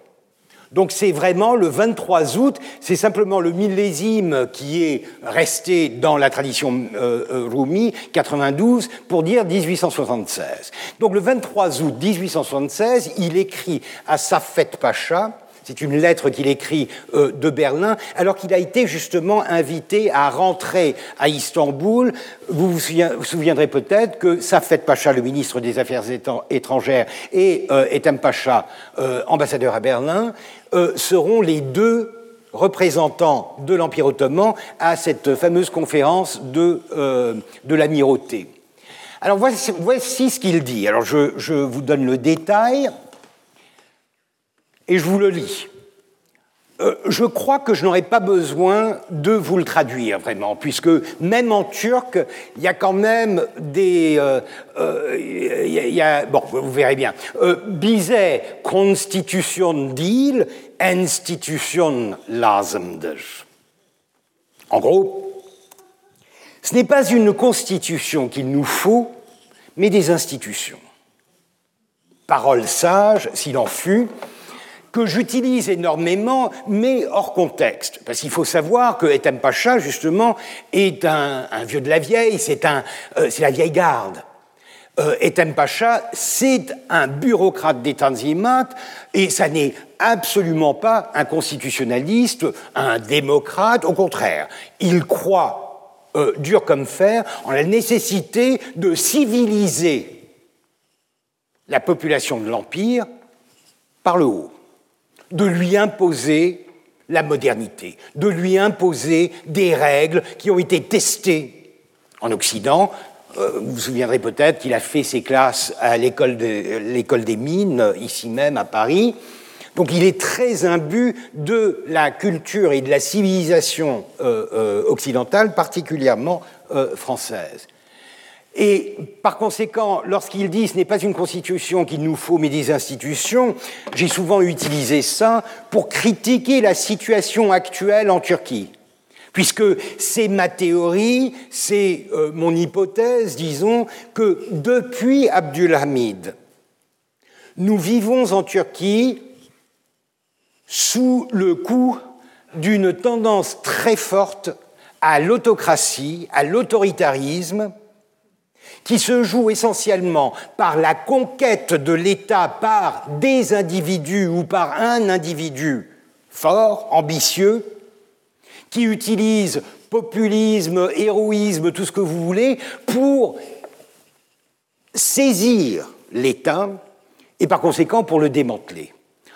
Donc c'est vraiment le 23 août, c'est simplement le millésime qui est resté dans la tradition euh, euh Rumi, 92, pour dire 1876. Donc le 23 août 1876, il écrit à Safet Pacha, c'est une lettre qu'il écrit euh, de Berlin, alors qu'il a été justement invité à rentrer à Istanbul. Vous vous, souviendrez peut-être que Safet Pacha, le ministre des Affaires étrangères, et euh, Etem Pacha, euh, ambassadeur à Berlin, seront les deux représentants de l'Empire ottoman à cette fameuse conférence de, l'amirauté. Alors voici, ce qu'il dit. Alors je vous donne le détail et je vous le lis. Euh, je crois que je n'aurai pas besoin de vous le traduire vraiment, puisque même en turc, il y a quand même des... Euh, euh, bon, vous verrez bien. Bizet, constitution d'île, institution lazımdır. En gros, ce n'est pas une constitution qu'il nous faut, mais des institutions. Parole sage, s'il en fut, que j'utilise énormément, mais hors contexte. Parce qu'il faut savoir que Etem Pacha, justement, est un, vieux de la vieille, c'est euh, la vieille garde. Euh, Etem Pacha, c'est un bureaucrate des Tanzimat, et ça n'est absolument pas un constitutionnaliste, un démocrate, au contraire. Il croit, euh, dur comme fer, en la nécessité de civiliser la population de l'Empire par le haut de lui imposer la modernité, de lui imposer des règles qui ont été testées en Occident. Euh, vous vous souviendrez peut-être qu'il a fait ses classes à l'école des mines, ici même à Paris. Donc il est très imbu de la culture et de la civilisation euh, euh, occidentale, particulièrement française. Et par conséquent, lorsqu'il dit ce n'est pas une constitution qu'il nous faut, mais des institutions, j'ai souvent utilisé ça pour critiquer la situation actuelle en Turquie. Puisque c'est ma théorie, c'est euh, mon hypothèse, disons, que depuis Abdulhamid, nous vivons en Turquie sous le coup d'une tendance très forte à l'autocratie, à l'autoritarisme, qui se joue essentiellement par la conquête de l'État par des individus ou par un individu fort, ambitieux, qui utilise populisme, héroïsme, tout ce que vous voulez, pour saisir l'État et par conséquent pour le démanteler.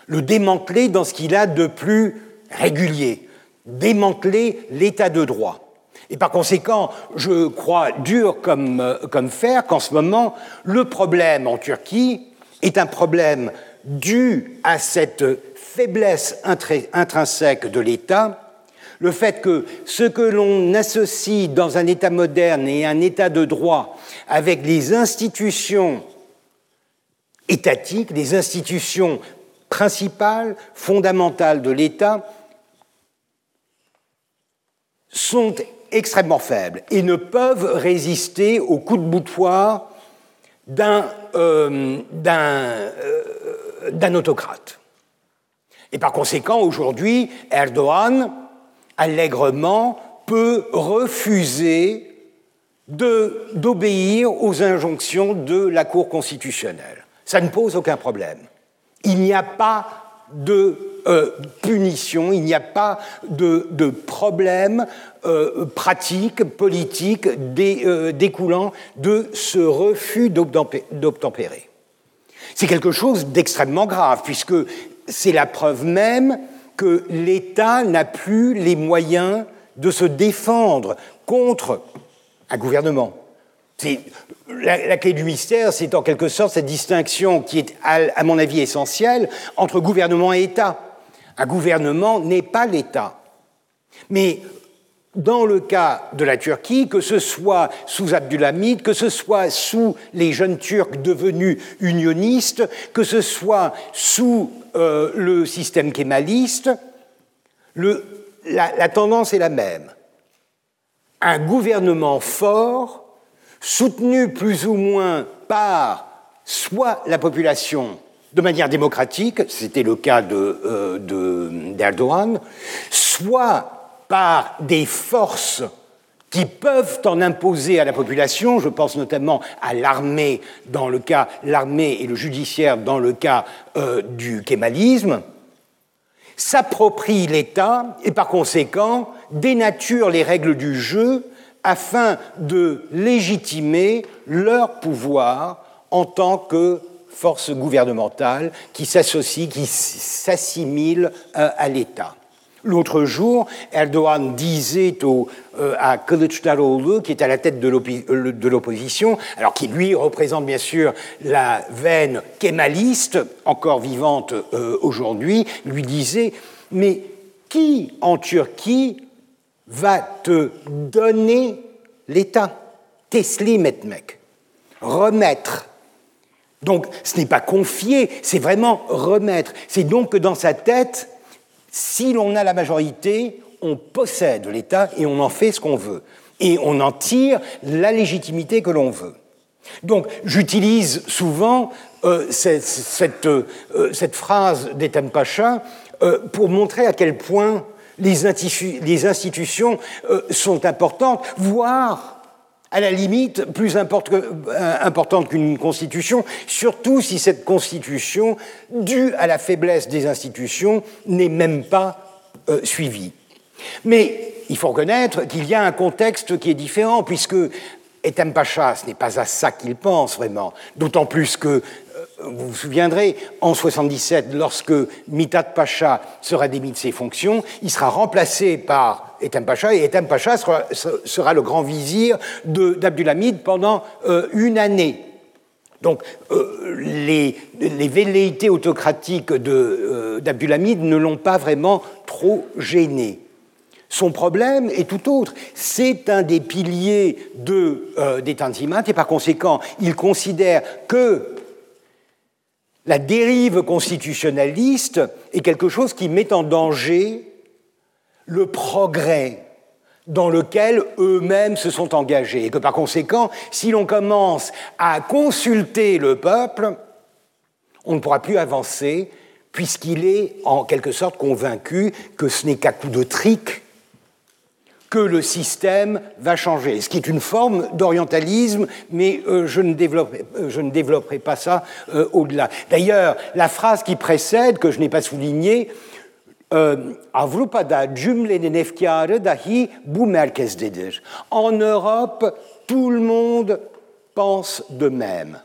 Le démanteler dans ce qu'il a de plus régulier, démanteler l'État de droit. Et par conséquent, je crois dur comme, euh, comme fer qu'en ce moment, le problème en Turquie est un problème dû à cette faiblesse intrinsèque de l'État, le fait que ce que l'on associe dans un État moderne et un État de droit avec les institutions étatiques, les institutions principales, fondamentales de l'État, sont extrêmement faibles et ne peuvent résister au coup de boutoir d'un euh, euh, autocrate. Et par conséquent, aujourd'hui, Erdogan, allègrement, peut refuser d'obéir aux injonctions de la Cour constitutionnelle. Ça ne pose aucun problème. Il n'y a pas de euh, punition, il n'y a pas de, problème euh, pratique, politique euh, découlant de ce refus d'obtempérer. C'est quelque chose d'extrêmement grave, puisque c'est la preuve même que l'État n'a plus les moyens de se défendre contre un gouvernement. La, clé du mystère, c'est en quelque sorte cette distinction qui est, à mon avis, essentielle entre gouvernement et État. Un gouvernement n'est pas l'État. Mais dans le cas de la Turquie, que ce soit sous Abdulhamid, que ce soit sous les jeunes Turcs devenus unionistes, que ce soit sous euh, le système kémaliste, la tendance est la même. Un gouvernement fort, soutenu plus ou moins par soit la population, de manière démocratique, c'était le cas d'Erdogan, de, soit par des forces qui peuvent en imposer à la population, je pense notamment à l'armée dans le cas l'armée et le judiciaire dans le cas euh, du kémalisme, s'approprient l'État et par conséquent dénaturent les règles du jeu afin de légitimer leur pouvoir en tant que force gouvernementale qui s'associe, qui s'assimile euh, à l'État. L'autre jour, Erdogan disait au, euh, à Kılıçdaroğlu, qui est à la tête euh, de l'opposition, alors qui lui représente bien sûr la veine kémaliste, encore vivante euh, aujourd'hui, lui disait Mais qui en Turquie va te donner l'État? Teslim etmek, remettre. Donc ce n'est pas confier, c'est vraiment remettre. C'est donc que dans sa tête, si l'on a la majorité, on possède l'État et on en fait ce qu'on veut. Et on en tire la légitimité que l'on veut. Donc j'utilise souvent euh, cette, euh, cette, phrase d'Etem Pacha euh, pour montrer à quel point les, institutions sont importantes, voire à la limite plus euh, importante qu'une constitution, surtout si cette constitution, due à la faiblesse des institutions, n'est même pas euh, suivie. Mais il faut reconnaître qu'il y a un contexte qui est différent, puisque Etem Pacha, ce n'est pas à ça qu'il pense vraiment, d'autant plus que vous vous souviendrez, en 77, lorsque Mitat Pacha sera démis de ses fonctions, il sera remplacé par Etem Pacha, et Etem Pacha sera, le grand vizir d'Abdulhamid pendant euh, une année. Donc, euh, les, velléités autocratiques euh, d'Abdulhamid ne l'ont pas vraiment trop gêné. Son problème est tout autre. C'est un des piliers de, des Tanzimat et par conséquent, il considère que la dérive constitutionnaliste est quelque chose qui met en danger le progrès dans lequel eux-mêmes se sont engagés. Et que par conséquent, si l'on commence à consulter le peuple, on ne pourra plus avancer puisqu'il est en quelque sorte convaincu que ce n'est qu'à coup de trick que le système va changer, ce qui est une forme d'orientalisme, mais euh, je, ne développerai, euh, je, ne développerai, pas ça euh, au-delà. D'ailleurs, la phrase qui précède, que je n'ai pas soulignée. En Europe, tout le monde pense de même.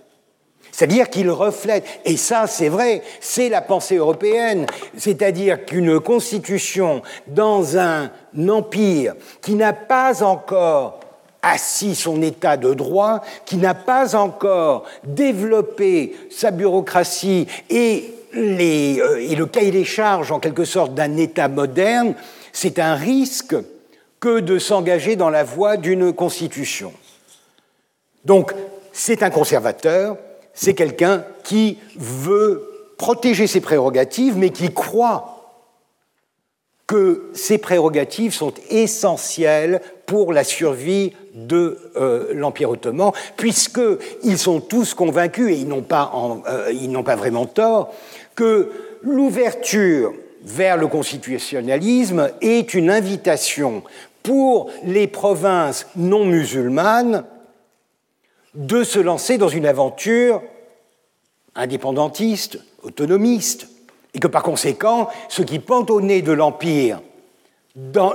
C'est-à-dire qu'il reflète, et ça c'est vrai, c'est la pensée européenne, c'est-à-dire qu'une constitution dans un empire qui n'a pas encore assis son état de droit, qui n'a pas encore développé sa bureaucratie et, les, euh, le cahier des charges en quelque sorte d'un état moderne, c'est un risque que de s'engager dans la voie d'une constitution. Donc, c'est un conservateur, c'est quelqu'un qui veut protéger ses prérogatives, mais qui croit que ces prérogatives sont essentielles pour la survie de euh, l'Empire ottoman, puisqu'ils sont tous convaincus, et ils n'ont euh, pas, vraiment tort, que l'ouverture vers le constitutionnalisme est une invitation pour les provinces non musulmanes de se lancer dans une aventure indépendantiste, autonomiste, et que par conséquent, ce qui pend au nez de l'Empire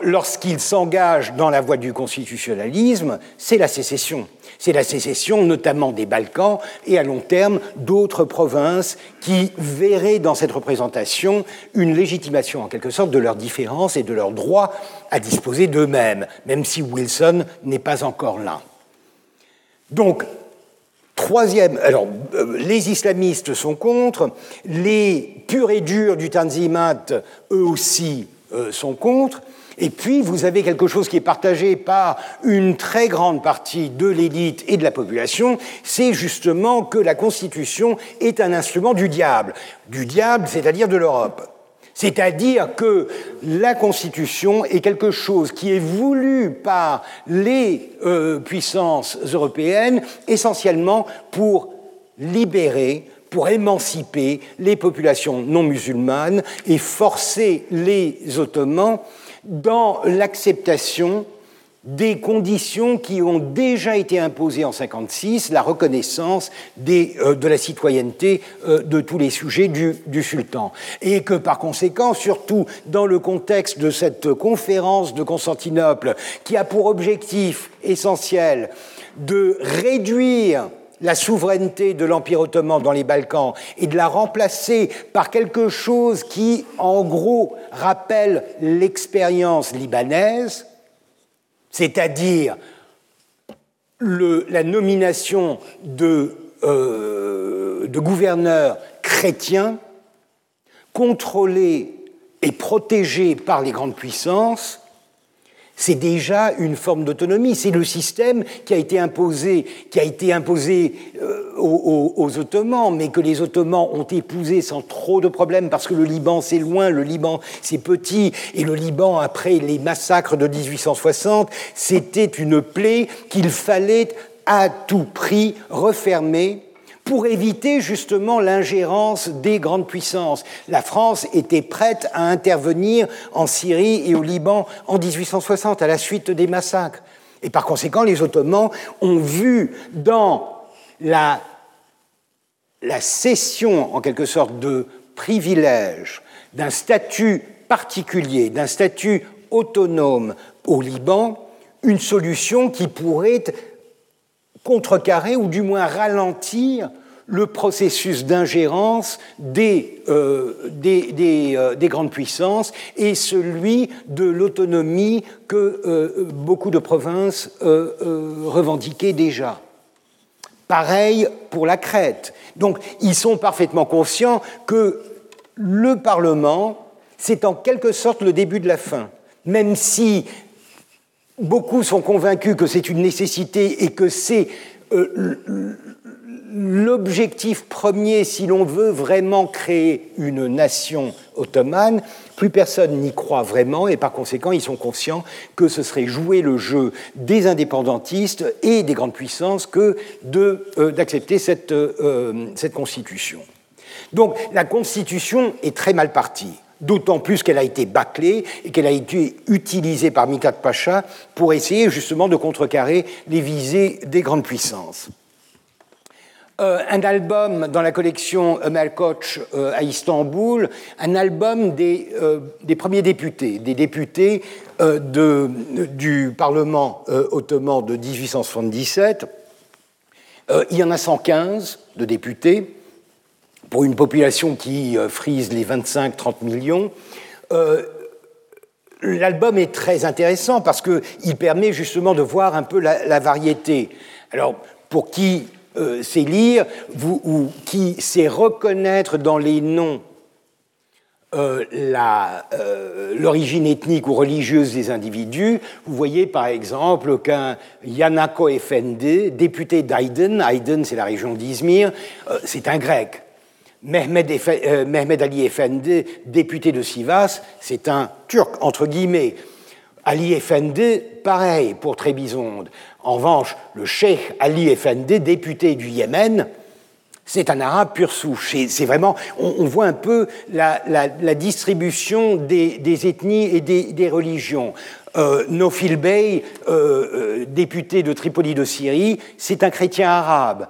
lorsqu'il s'engage dans la voie du constitutionnalisme, c'est la sécession. C'est la sécession notamment des Balkans et à long terme d'autres provinces qui verraient dans cette représentation une légitimation en quelque sorte de leurs différences et de leur droit à disposer d'eux-mêmes, même si Wilson n'est pas encore là. Donc, troisième, alors euh, les islamistes sont contre, les purs et durs du Tanzimat, eux aussi, euh, sont contre. Et puis, vous avez quelque chose qui est partagé par une très grande partie de l'élite et de la population, c'est justement que la Constitution est un instrument du diable. Du diable, c'est-à-dire de l'Europe. C'est-à-dire que la Constitution est quelque chose qui est voulu par les euh, puissances européennes essentiellement pour libérer, pour émanciper les populations non musulmanes et forcer les Ottomans dans l'acceptation des conditions qui ont déjà été imposées en 1956, la reconnaissance euh, de la citoyenneté euh, de tous les sujets du, du, sultan. Et que par conséquent, surtout dans le contexte de cette conférence de Constantinople, qui a pour objectif essentiel de réduire la souveraineté de l'Empire ottoman dans les Balkans et de la remplacer par quelque chose qui, en gros, rappelle l'expérience libanaise, c'est-à-dire la nomination de, euh, de gouverneurs chrétiens contrôlés et protégés par les grandes puissances, c'est déjà une forme d'autonomie. C'est le système qui a été imposé, qui a été imposé euh, aux, aux, Ottomans, mais que les Ottomans ont épousé sans trop de problèmes parce que le Liban c'est loin, le Liban c'est petit, et le Liban après les massacres de 1860, c'était une plaie qu'il fallait à tout prix refermer pour éviter justement l'ingérence des grandes puissances. La France était prête à intervenir en Syrie et au Liban en 1860 à la suite des massacres. Et par conséquent, les Ottomans ont vu dans la, cession, en quelque sorte, de privilèges, d'un statut particulier, d'un statut autonome au Liban, une solution qui pourrait contrecarrer ou du moins ralentir le processus d'ingérence des, euh, euh, des, grandes puissances et celui de l'autonomie que euh, beaucoup de provinces revendiquaient déjà. Pareil pour la Crète. Donc ils sont parfaitement conscients que le Parlement, c'est en quelque sorte le début de la fin, même si beaucoup sont convaincus que c'est une nécessité et que c'est l'objectif premier, si l'on veut vraiment créer une nation ottomane, plus personne n'y croit vraiment et par conséquent ils sont conscients que ce serait jouer le jeu des indépendantistes et des grandes puissances que euh, d'accepter cette, euh, cette constitution. Donc la constitution est très mal partie d'autant plus qu'elle a été bâclée et qu'elle a été utilisée par Mikhat Pacha pour essayer justement de contrecarrer les visées des grandes puissances. Euh, un album dans la collection Melkoch euh, à Istanbul, un album des, euh, premiers députés, des députés du Parlement ottoman de 1877. il y en a 115 de députés, pour une population qui frise les 25-30 millions. L'album est très intéressant parce qu'il permet justement de voir un peu la, la variété. Alors, pour qui euh, c'est lire, ou qui sait reconnaître dans les noms euh, euh, l'origine ethnique ou religieuse des individus. Vous voyez par exemple qu'un Yanako Efendi, député d'Aydın, Aydın c'est la région d'Izmir, c'est un grec. Mehmed, Ali Efendi, député de Sivas, c'est un turc, entre guillemets. Ali Efendi, pareil pour Trébizonde. En revanche, le cheikh Ali Effendi, député du Yémen, c'est un arabe pur souche. C'est vraiment, on, voit un peu la, distribution des, ethnies et des, religions. Euh, Nofil Bey, euh, euh, député de Tripoli de Syrie, c'est un chrétien arabe.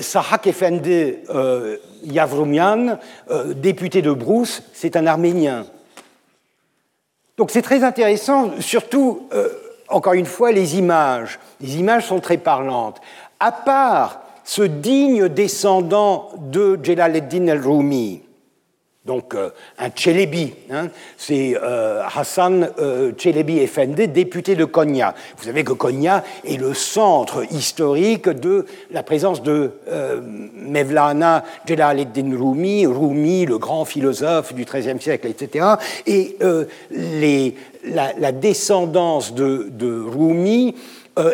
Sahak Effendi Yavrumian, député de Brousse, c'est un arménien. Donc c'est très intéressant, surtout encore une fois, les images. Les images sont très parlantes. À part ce digne descendant de Jalaluddin el-Rumi, donc euh, un Tchélébi, hein, c'est euh, Hassan euh, Tchélébi Effendi, député de Konya. Vous savez que Konya est le centre historique de la présence de Mevlana Jalaluddin Rumi, Rumi, le grand philosophe du XIIIe siècle, etc. Et la, descendance de, Rumi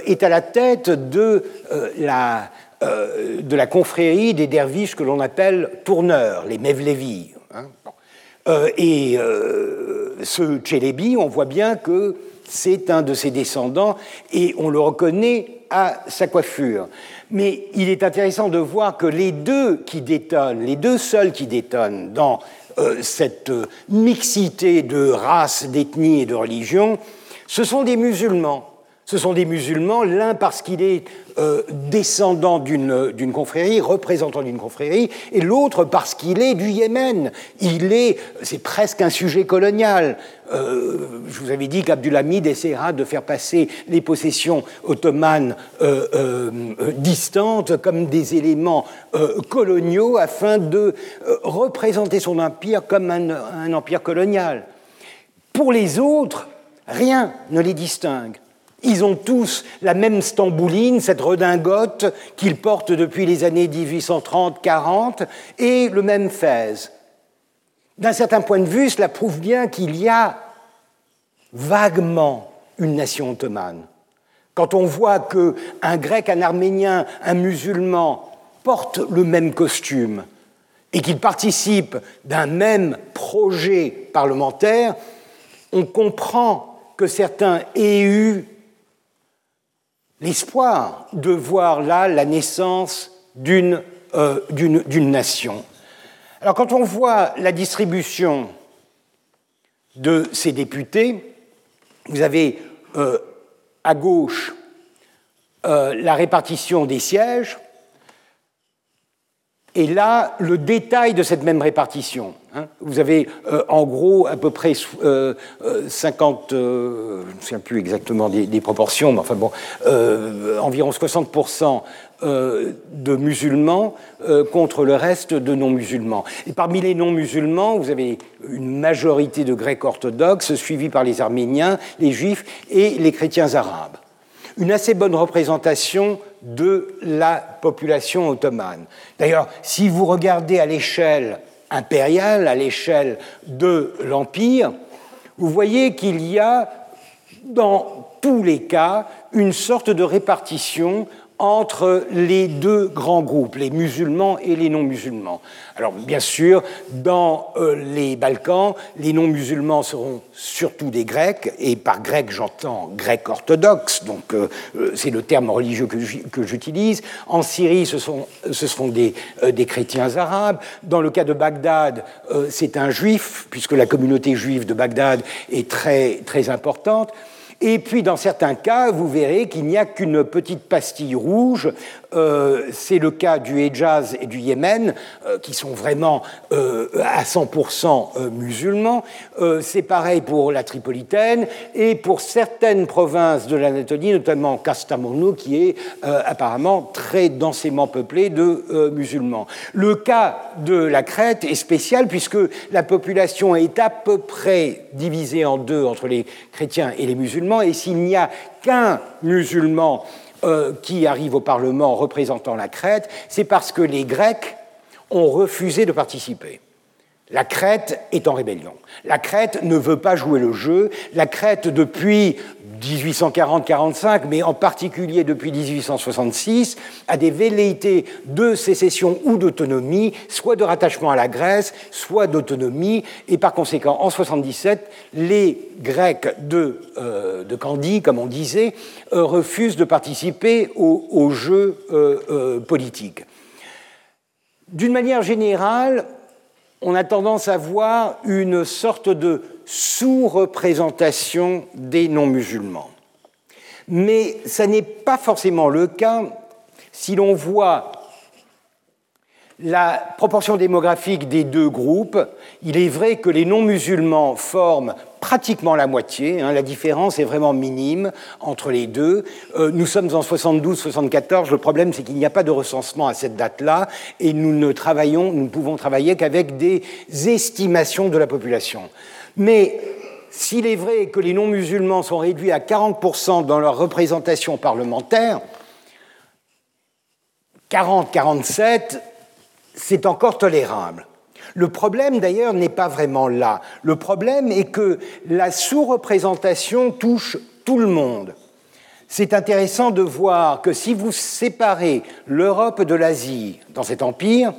est à la tête de la de la confrérie des derviches que l'on appelle tourneurs, les Mevlevi. Euh, et euh, ce Tchélébi, on voit bien que c'est un de ses descendants et on le reconnaît à sa coiffure. Mais il est intéressant de voir que les deux qui détonnent, les deux seuls qui détonnent dans euh, cette mixité de races, d'ethnies et de religions, ce sont des musulmans. Ce sont des musulmans, l'un parce qu'il est euh, descendant d'une confrérie, représentant d'une confrérie, et l'autre parce qu'il est du Yémen. Il est, c'est presque un sujet colonial. Euh, je vous avais dit qu'Abdulhamid essaiera de faire passer les possessions ottomanes euh, distantes comme des éléments coloniaux afin de représenter son empire comme un empire colonial. Pour les autres, rien ne les distingue. Ils ont tous la même stambouline, cette redingote qu'ils portent depuis les années 1830-40, et le même fez. D'un certain point de vue, cela prouve bien qu'il y a vaguement une nation ottomane. Quand on voit qu'un grec, un arménien, un musulman portent le même costume et qu'ils participent d'un même projet parlementaire, on comprend que certains aient eu l'espoir de voir là la naissance euh, d'une nation. Alors quand on voit la distribution de ces députés, vous avez euh, à gauche euh, la répartition des sièges, et là, le détail de cette même répartition. Hein. vous avez euh, en gros à peu près 50, euh, euh, je ne me souviens plus exactement des, proportions, mais enfin bon, environ 60% de musulmans contre le reste de non-musulmans. Et parmi les non-musulmans, vous avez une majorité de Grecs orthodoxes, suivis par les Arméniens, les Juifs et les chrétiens arabes. Une assez bonne représentation de la population ottomane. D'ailleurs, si vous regardez à l'échelle impériale, à l'échelle de l'Empire, vous voyez qu'il y a dans tous les cas une sorte de répartition entre les deux grands groupes, les musulmans et les non-musulmans. Alors bien sûr, dans euh, les Balkans, les non-musulmans seront surtout des Grecs, et par grec j'entends grec orthodoxe, donc euh, euh, c'est le terme religieux que j'utilise. En Syrie, ce, sont, ce des, des, chrétiens arabes. Dans le cas de Bagdad, c'est un juif, puisque la communauté juive de Bagdad est très, très importante. Et puis, dans certains cas, vous verrez qu'il n'y a qu'une petite pastille rouge. Euh, c'est le cas du Hejaz et du Yémen, euh, qui sont vraiment euh, à 100% musulmans. c'est pareil pour la Tripolitaine et pour certaines provinces de l'Anatolie, notamment Kastamonu, qui est apparemment très densément peuplée de musulmans. Le cas de la Crète est spécial puisque la population est à peu près divisée en deux entre les chrétiens et les musulmans et s'il n'y a qu'un musulman euh, qui arrive au Parlement représentant la Crète, c'est parce que les Grecs ont refusé de participer. La Crète est en rébellion. La Crète ne veut pas jouer le jeu. La Crète, depuis 1840-45, mais en particulier depuis 1866, a des velléités de sécession ou d'autonomie, soit de rattachement à la Grèce, soit d'autonomie, et par conséquent, en 77, les Grecs de, euh, de Candie, comme on disait, euh, refusent de participer au, jeu euh, politique. D'une manière générale, on a tendance à voir une sorte de sous-représentation des non-musulmans. Mais ce n'est pas forcément le cas si l'on voit la proportion démographique des deux groupes. Il est vrai que les non-musulmans forment pratiquement la moitié. Hein, la différence est vraiment minime entre les deux. Euh, nous sommes en 72-74. Le problème, c'est qu'il n'y a pas de recensement à cette date-là et nous ne travaillons, nous pouvons travailler qu'avec des estimations de la population. Mais s'il est vrai que les non-musulmans sont réduits à 40% dans leur représentation parlementaire, 40-47, c'est encore tolérable. Le problème, d'ailleurs, n'est pas vraiment là. Le problème est que la sous-représentation touche tout le monde. C'est intéressant de voir que si vous séparez l'Europe de l'Asie dans cet empire,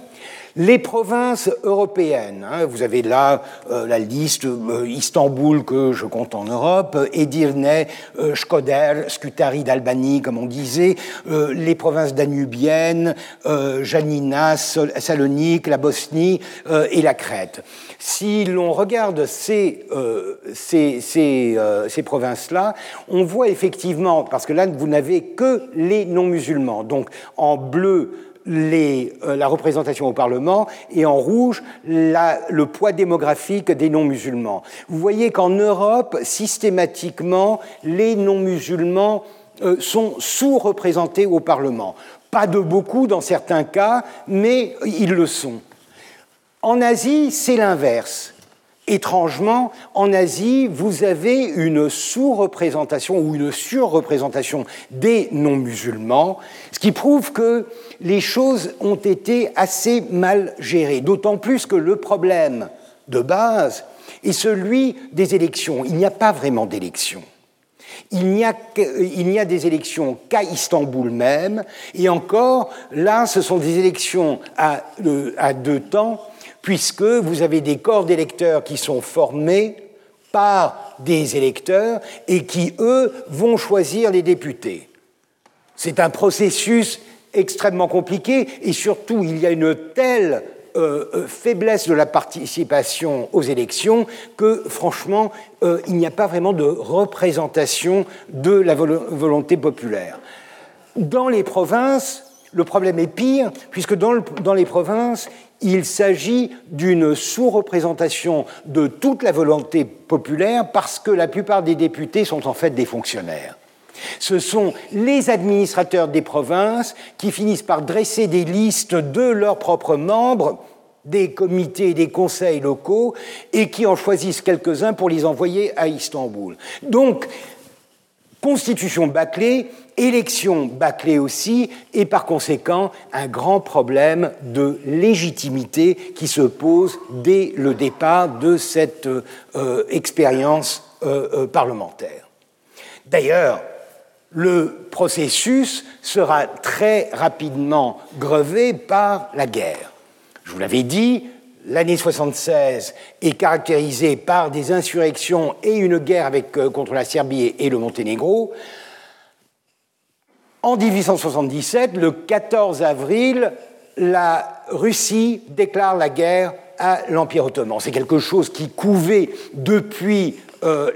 Les provinces européennes, hein, vous avez là euh, la liste euh, Istanbul que je compte en Europe, Edirne, euh, Shkoder, Scutari d'Albanie, comme on disait, les provinces danubiennes, Janina, Salonique, la Bosnie et la Crète. Si l'on regarde ces, ces, ces, ces provinces-là, on voit effectivement, parce que là, vous n'avez que les non-musulmans. Donc, en bleu, euh, la représentation au Parlement et en rouge le poids démographique des non-musulmans. Vous voyez qu'en Europe, systématiquement, les non-musulmans euh, sont sous-représentés au Parlement. Pas de beaucoup dans certains cas, mais ils le sont. En Asie, c'est l'inverse. Étrangement, en Asie, vous avez une sous-représentation ou une surreprésentation des non-musulmans, ce qui prouve que les choses ont été assez mal gérées, d'autant plus que le problème de base est celui des élections. Il n'y a pas vraiment d'élections. Il n'y a, des élections qu'à Istanbul même, et encore, là, ce sont des élections à deux temps puisque vous avez des corps d'électeurs qui sont formés par des électeurs et qui, eux, vont choisir les députés. C'est un processus extrêmement compliqué et surtout, il y a une telle euh, euh, faiblesse de la participation aux élections que, franchement, euh, il n'y a pas vraiment de représentation de la volonté populaire. Dans les provinces, le problème est pire, puisque dans, dans les provinces, il s'agit d'une sous-représentation de toute la volonté populaire parce que la plupart des députés sont en fait des fonctionnaires. Ce sont les administrateurs des provinces qui finissent par dresser des listes de leurs propres membres des comités et des conseils locaux et qui en choisissent quelques-uns pour les envoyer à Istanbul. Donc, constitution bâclée, élection bâclée aussi, et par conséquent un grand problème de légitimité qui se pose dès le départ de cette euh, expérience euh, euh, parlementaire. D'ailleurs, le processus sera très rapidement grevé par la guerre. Je vous l'avais dit, l'année 76 est caractérisée par des insurrections et une guerre avec, contre la Serbie et le Monténégro. En 1877, le 14 avril, la Russie déclare la guerre à l'Empire ottoman. C'est quelque chose qui couvait depuis euh,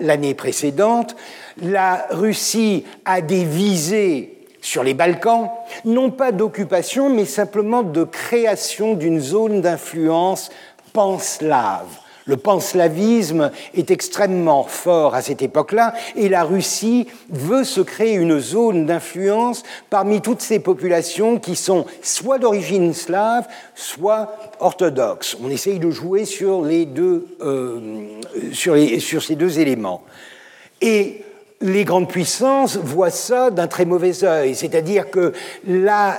l'année précédente. La Russie a des visées sur les Balkans, non pas d'occupation, mais simplement de création d'une zone d'influence panslave le panslavisme est extrêmement fort à cette époque-là et la Russie veut se créer une zone d'influence parmi toutes ces populations qui sont soit d'origine slave, soit orthodoxes. On essaye de jouer sur, les deux, euh, ces deux éléments. Les grandes puissances voient ça d'un très mauvais œil, c'est-à-dire que la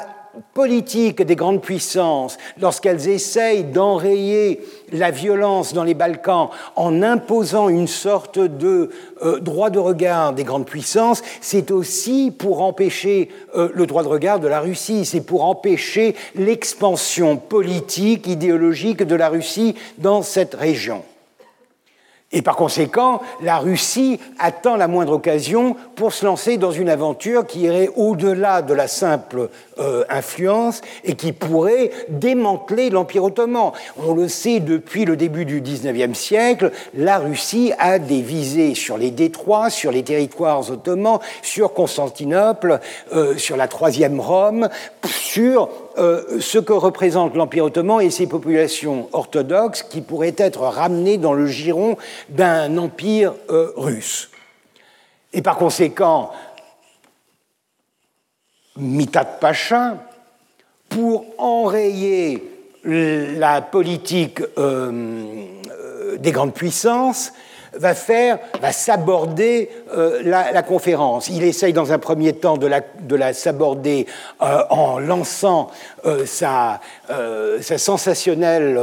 politique des grandes puissances, lorsqu'elles essayent d'enrayer la violence dans les Balkans en imposant une sorte de euh, droit de regard des grandes puissances, c'est aussi pour empêcher euh, le droit de regard de la Russie, c'est pour empêcher l'expansion politique, idéologique de la Russie dans cette région. Et par conséquent, la Russie attend la moindre occasion pour se lancer dans une aventure qui irait au-delà de la simple euh, influence et qui pourrait démanteler l'Empire ottoman. On le sait depuis le début du XIXe siècle, la Russie a des visées sur les détroits, sur les territoires ottomans, sur Constantinople, euh, sur la troisième Rome, sur euh, ce que représente l'Empire ottoman et ses populations orthodoxes qui pourraient être ramenées dans le giron d'un empire euh, russe. Et par conséquent, Mitat Pacha, pour enrayer la politique euh, des grandes puissances, va faire, va s'aborder euh, la, conférence. Il essaye dans un premier temps de la, de la s'aborder euh, en lançant euh, sa, sa, sensationnelle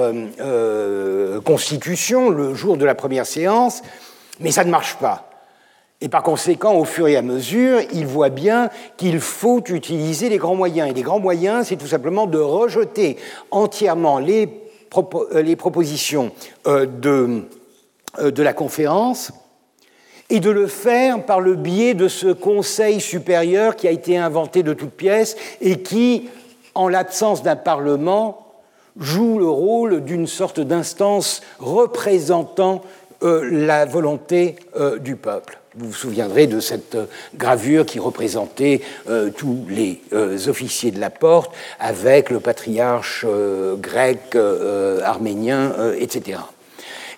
constitution le jour de la première séance, mais ça ne marche pas. Et par conséquent, au fur et à mesure, il voit bien qu'il faut utiliser les grands moyens. Et les grands moyens, c'est tout simplement de rejeter entièrement les, euh, propositions de, de la conférence et de le faire par le biais de ce conseil supérieur qui a été inventé de toutes pièces et qui, en l'absence d'un Parlement, joue le rôle d'une sorte d'instance représentant la volonté du peuple. Vous vous souviendrez de cette euh, gravure qui représentait euh, tous les euh, officiers de la porte avec le patriarche grec, arménien, etc.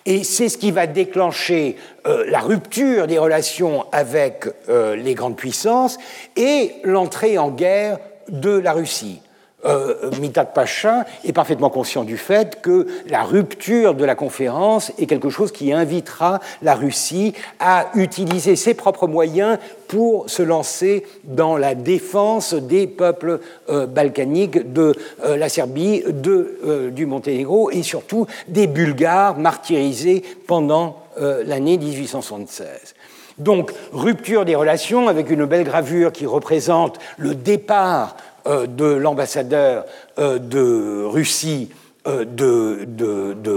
Et c'est ce qui va déclencher la rupture des relations avec les grandes puissances et l'entrée en guerre de la Russie euh, Mithat Pacha est parfaitement conscient du fait que la rupture de la conférence est quelque chose qui invitera la Russie à utiliser ses propres moyens pour se lancer dans la défense des peuples euh, balkaniques de euh, la Serbie, de, euh, du Monténégro et surtout des Bulgares martyrisés pendant l'année 1876. Donc, rupture des relations avec une belle gravure qui représente le départ de l'ambassadeur euh, de Russie euh,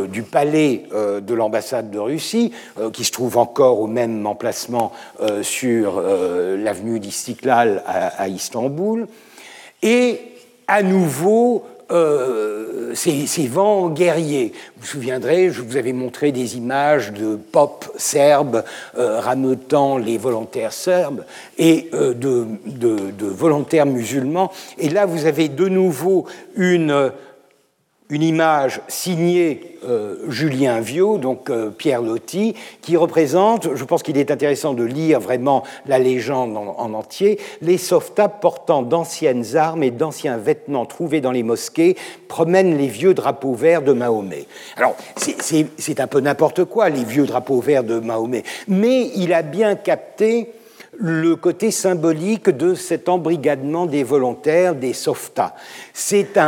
du palais de l'ambassade de Russie, qui se trouve encore au même emplacement sur l'avenue d'Istiklal à, Istanbul, et à nouveau euh, ces, vents guerriers. Vous vous souviendrez, je vous avais montré des images de pop serbes euh, rameutant les volontaires serbes et euh, de, de, volontaires musulmans. Et là, vous avez de nouveau une une image signée euh, Julien Viau, donc euh, Pierre Loti, qui représente, je pense qu'il est intéressant de lire vraiment la légende en, entier, les sauvetats portant d'anciennes armes et d'anciens vêtements trouvés dans les mosquées promènent les vieux drapeaux verts de Mahomet. Alors, c'est un peu n'importe quoi, les vieux drapeaux verts de Mahomet, mais il a bien capté le côté symbolique de cet embrigadement des volontaires, des sauvetats. C'est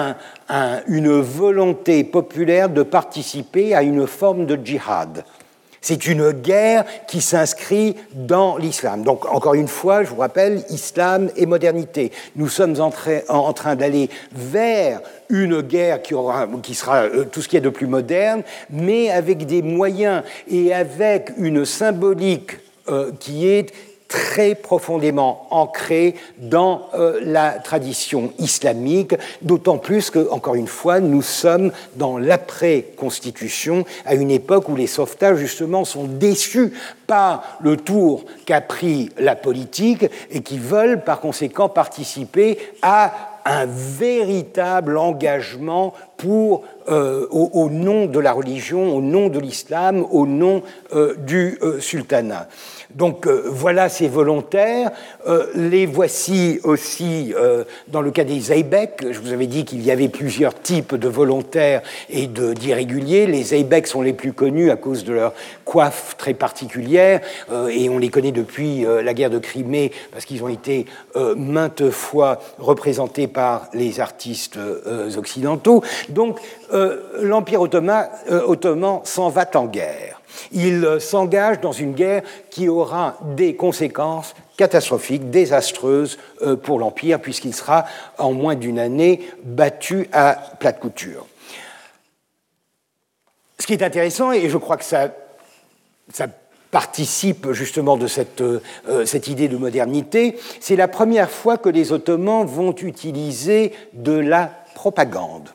une volonté populaire de participer à une forme de djihad. C'est une guerre qui s'inscrit dans l'islam. Donc, encore une fois, je vous rappelle, islam et modernité. Nous sommes en, train d'aller vers une guerre qui sera euh, tout ce qui est de plus moderne, mais avec des moyens et avec une symbolique euh, qui est très profondément ancré dans euh, la tradition islamique, d'autant plus que, encore une fois, nous sommes dans l'après-constitution, à une époque où les sauvetages, justement, sont déçus par le tour qu'a pris la politique et qui veulent, par conséquent, participer à un véritable engagement pour, euh, au, nom de la religion, au nom de l'islam, au nom euh, du sultanat. Donc euh, voilà ces volontaires. Euh, les voici aussi euh, dans le cas des Zeybek. Je vous avais dit qu'il y avait plusieurs types de volontaires et d'irréguliers. Les Zeybek sont les plus connus à cause de leur coiffe très particulière et on les connaît depuis la guerre de Crimée parce qu'ils ont été maintes fois représentés par les artistes occidentaux. Donc l'Empire ottoman, ottoman s'en va en guerre. Il euh, s'engage dans une guerre qui aura des conséquences catastrophiques, désastreuses euh, pour l'Empire, puisqu'il sera en moins d'une année battu à plate couture. Ce qui est intéressant, et je crois que ça, participe justement de euh, cette idée de modernité, c'est la première fois que les Ottomans vont utiliser de la propagande.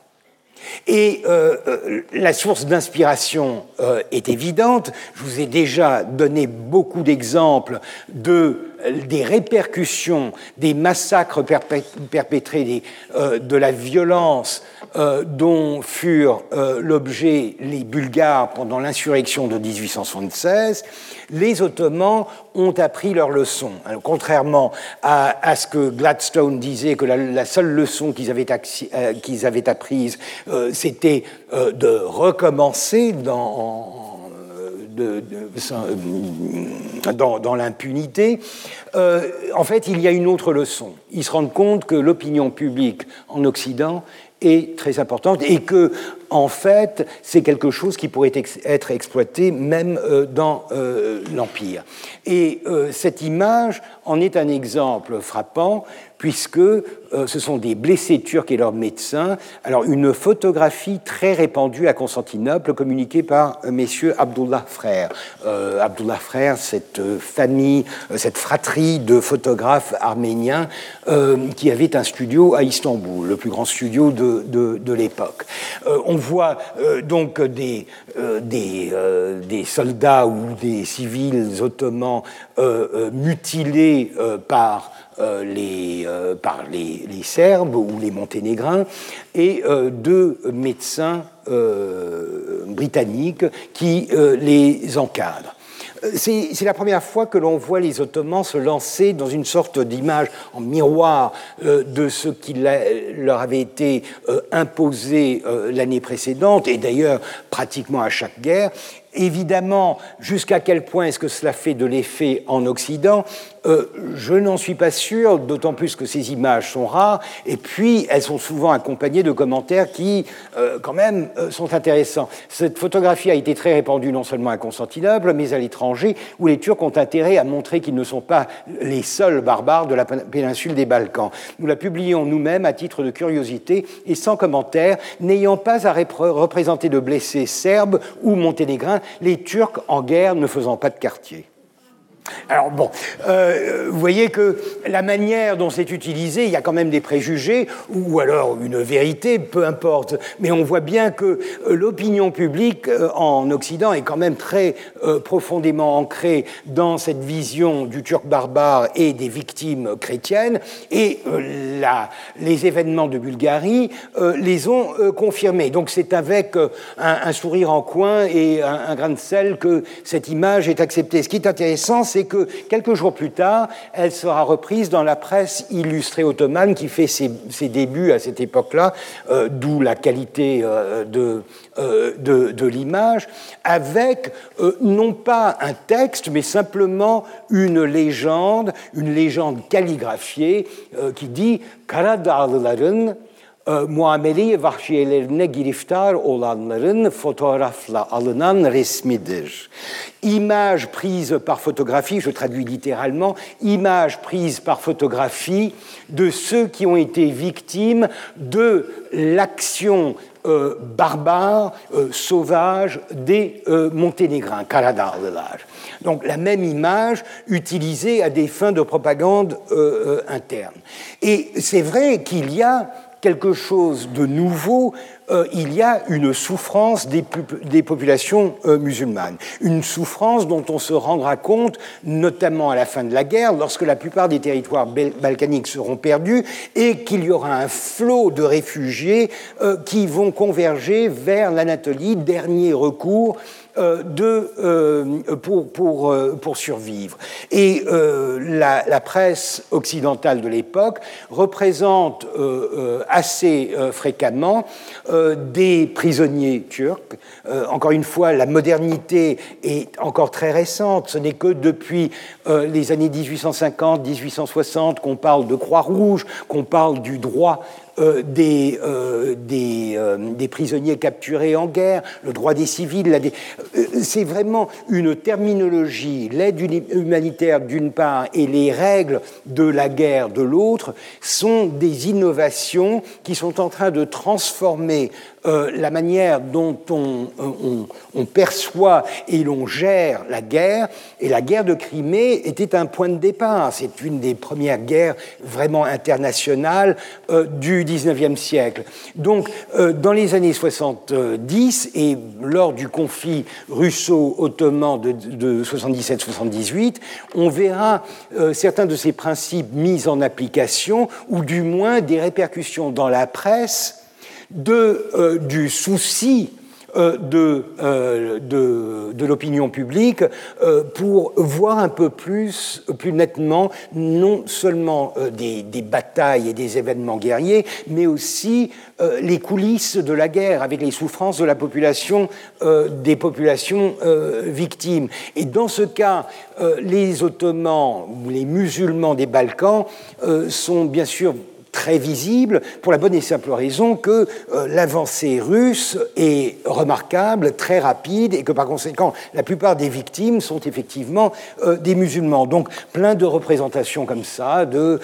Et euh, euh, la source d'inspiration euh, est évidente. Je vous ai déjà donné beaucoup d'exemples de des répercussions des massacres perpétrés, de la violence dont furent l'objet les Bulgares pendant l'insurrection de 1876 les Ottomans ont appris leur leçon. contrairement à, ce que Gladstone disait, que la, seule leçon qu'ils avaient, euh, avaient, apprise, euh, c'était euh, de recommencer dans, dans l'impunité, en fait, il y a une autre leçon. Ils se rendent compte que l'opinion publique en Occident est très importante et que, en fait, c'est quelque chose qui pourrait être exploité même euh, dans euh, l'Empire. Et euh, cette image en est un exemple frappant puisque euh, ce sont des blessés turcs et leurs médecins. Alors, une photographie très répandue à Constantinople, communiquée par euh, messieurs Abdullah Frères. Euh, Abdullah Frères, cette famille, cette fratrie de photographes arméniens qui avait un studio à Istanbul, le plus grand studio de, de, l'époque. on voit donc des, des, des, soldats ou des civils ottomans mutilés par les, euh, par les, Serbes ou les Monténégrins et euh, deux médecins britanniques qui les encadrent. C'est la première fois que l'on voit les Ottomans se lancer dans une sorte d'image en miroir de ce qui leur avait été imposé l'année précédente, et d'ailleurs pratiquement à chaque guerre. Évidemment, jusqu'à quel point est-ce que cela fait de l'effet en Occident euh, je n'en suis pas sûr, d'autant plus que ces images sont rares, et puis elles sont souvent accompagnées de commentaires qui, euh, quand même, euh, sont intéressants. Cette photographie a été très répandue non seulement à Constantinople, mais à l'étranger, où les Turcs ont intérêt à montrer qu'ils ne sont pas les seuls barbares de la péninsule des Balkans. Nous la publions nous-mêmes à titre de curiosité et sans commentaire, n'ayant pas à représenter de blessés serbes ou monténégrins, les Turcs en guerre ne faisant pas de quartier. Alors bon, euh, vous voyez que la manière dont c'est utilisé, il y a quand même des préjugés, ou alors une vérité, peu importe, mais on voit bien que euh, l'opinion publique euh, en Occident est quand même très profondément ancrée dans cette vision du Turc barbare et des victimes chrétiennes, et les événements de Bulgarie les ont confirmés. Donc c'est avec un, sourire en coin et un, un grain de sel que cette image est acceptée. Ce qui est intéressant, c'est que quelques jours plus tard, elle sera reprise dans la presse illustrée ottomane qui fait ses, débuts à cette époque-là, euh, d'où la qualité euh, euh, de, l'image, avec non pas un texte, mais simplement une légende, une légende calligraphiée qui dit Karadağlıların muamele vahşiyelerine giriftar olanların fotoğrafla alınan resmidir. Image prise par photographie, je traduis littéralement, image prise par photographie de ceux qui ont été victimes de l'action euh, barbare, euh, sauvage des euh, Monténégrins, Karadağlılar. Donc la même image utilisée à des fins de propagande interne. Et c'est vrai qu'il y a quelque chose de nouveau, euh, il y a une souffrance des, populations euh, musulmanes. Une souffrance dont on se rendra compte, notamment à la fin de la guerre, lorsque la plupart des territoires balkaniques seront perdus et qu'il y aura un flot de réfugiés euh, qui vont converger vers l'Anatolie, dernier recours euh, pour, pour, euh, pour, survivre. Et la, presse occidentale de l'époque représente assez fréquemment des prisonniers turcs. Encore une fois, la modernité est encore très récente. Ce n'est que depuis les années 1850-1860 qu'on parle de Croix-Rouge, qu'on parle du droit euh, euh, euh, des, prisonniers capturés en guerre, le droit des civils. C'est vraiment une terminologie, l'aide humanitaire d'une part et les règles de la guerre de l'autre sont des innovations qui sont en train de transformer euh, la manière dont on, on, perçoit et l'on gère la guerre. Et la guerre de Crimée était un point de départ. C'est une des premières guerres vraiment internationales euh, du 19e siècle. Donc, euh, dans les années 70 et lors du conflit russo-ottoman de, de 77-78, on verra certains de ces principes mis en application, ou du moins des répercussions dans la presse euh, du souci euh, de, euh, de, de l'opinion publique pour voir un peu plus, plus nettement, non seulement des, des, batailles et des événements guerriers, mais aussi les coulisses de la guerre, avec les souffrances de la population, des populations victimes. Et dans ce cas, les Ottomans ou les musulmans des Balkans sont bien sûr très visible, pour la bonne et simple raison que l'avancée russe est remarquable, très rapide, et que par conséquent, la plupart des victimes sont effectivement des musulmans. Donc, plein de représentations comme ça, de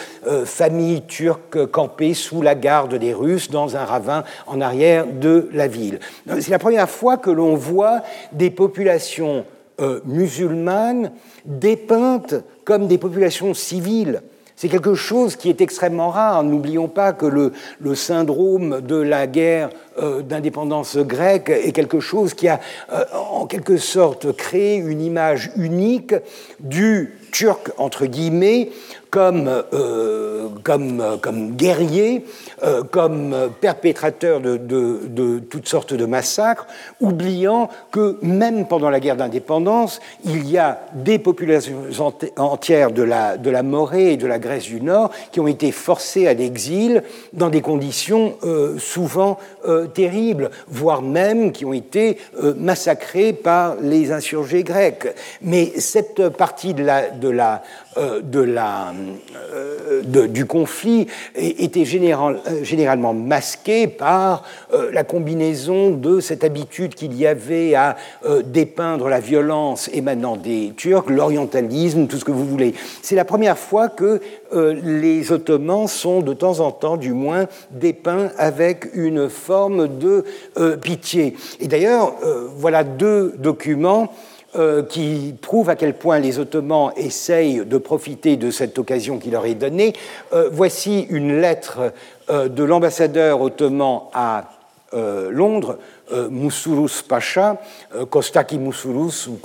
familles turques campées sous la garde des Russes dans un ravin en arrière de la ville. C'est la première fois que l'on voit des populations euh, musulmanes dépeintes comme des populations civiles. C'est quelque chose qui est extrêmement rare. N'oublions pas que le, syndrome de la guerre euh, d'indépendance grecque est quelque chose qui a euh, en quelque sorte créé une image unique du turc, entre guillemets, comme, euh, comme, comme guerrier, comme perpétrateur de, de, de, toutes sortes de massacres, oubliant que même pendant la guerre d'indépendance, il y a des populations entières de la, de la Morée et de la Grèce du Nord qui ont été forcées à l'exil dans des conditions souvent terribles, voire même qui ont été euh, massacrées par les insurgés grecs. Mais cette partie de la, de la, euh, du conflit était euh, généralement masqué par la combinaison de cette habitude qu'il y avait à dépeindre la violence émanant des Turcs, l'orientalisme, tout ce que vous voulez. C'est la première fois que les Ottomans sont de temps en temps, du moins, dépeints avec une forme de pitié. Et d'ailleurs, voilà deux documents euh, qui prouve à quel point les Ottomans essayent de profiter de cette occasion qui leur est donnée. Euh, voici une lettre euh, de l'ambassadeur ottoman à Londres, Moussourous Pacha, Kostaki Moussourous ou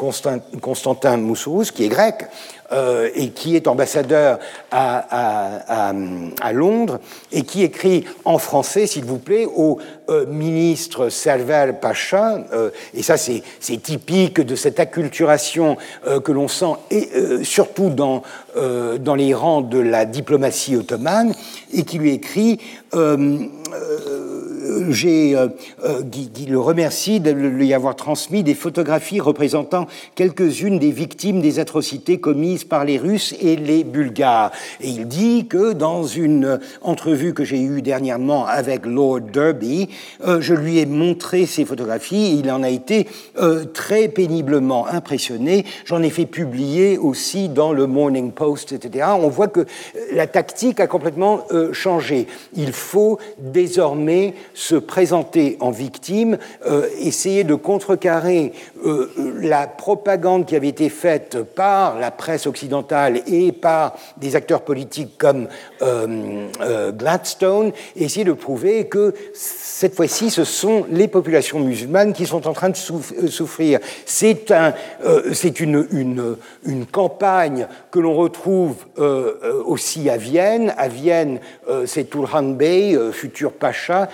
Constantin Moussourous, qui est grec, euh, et qui est ambassadeur à, Londres et qui écrit en français, s'il vous plaît, au euh, ministre Server Pacha. Euh, et ça, c'est typique de cette acculturation que l'on sent, et surtout dans, les rangs de la diplomatie ottomane, et qui lui écrit j'ai qui, le remercie de lui avoir transmis des photographies représentant quelques-unes des victimes des atrocités commises par les Russes et les Bulgares. Et il dit que dans une entrevue que j'ai eue dernièrement avec Lord Derby, euh, je lui ai montré ces photographies et il en a été euh, très péniblement impressionné. J'en ai fait publier aussi dans le Morning Post, etc. On voit que la tactique a complètement euh, changé. Il faut désormais se présenter en victime, essayer de contrecarrer la propagande qui avait été faite par la presse occidentale et par des acteurs politiques comme euh, euh, Gladstone, essayer de prouver que cette fois-ci, ce sont les populations musulmanes qui sont en train de euh, souffrir. C'est un, une, campagne que l'on retrouve aussi à Vienne. À Vienne, c'est Turhan Bey, futur pacha,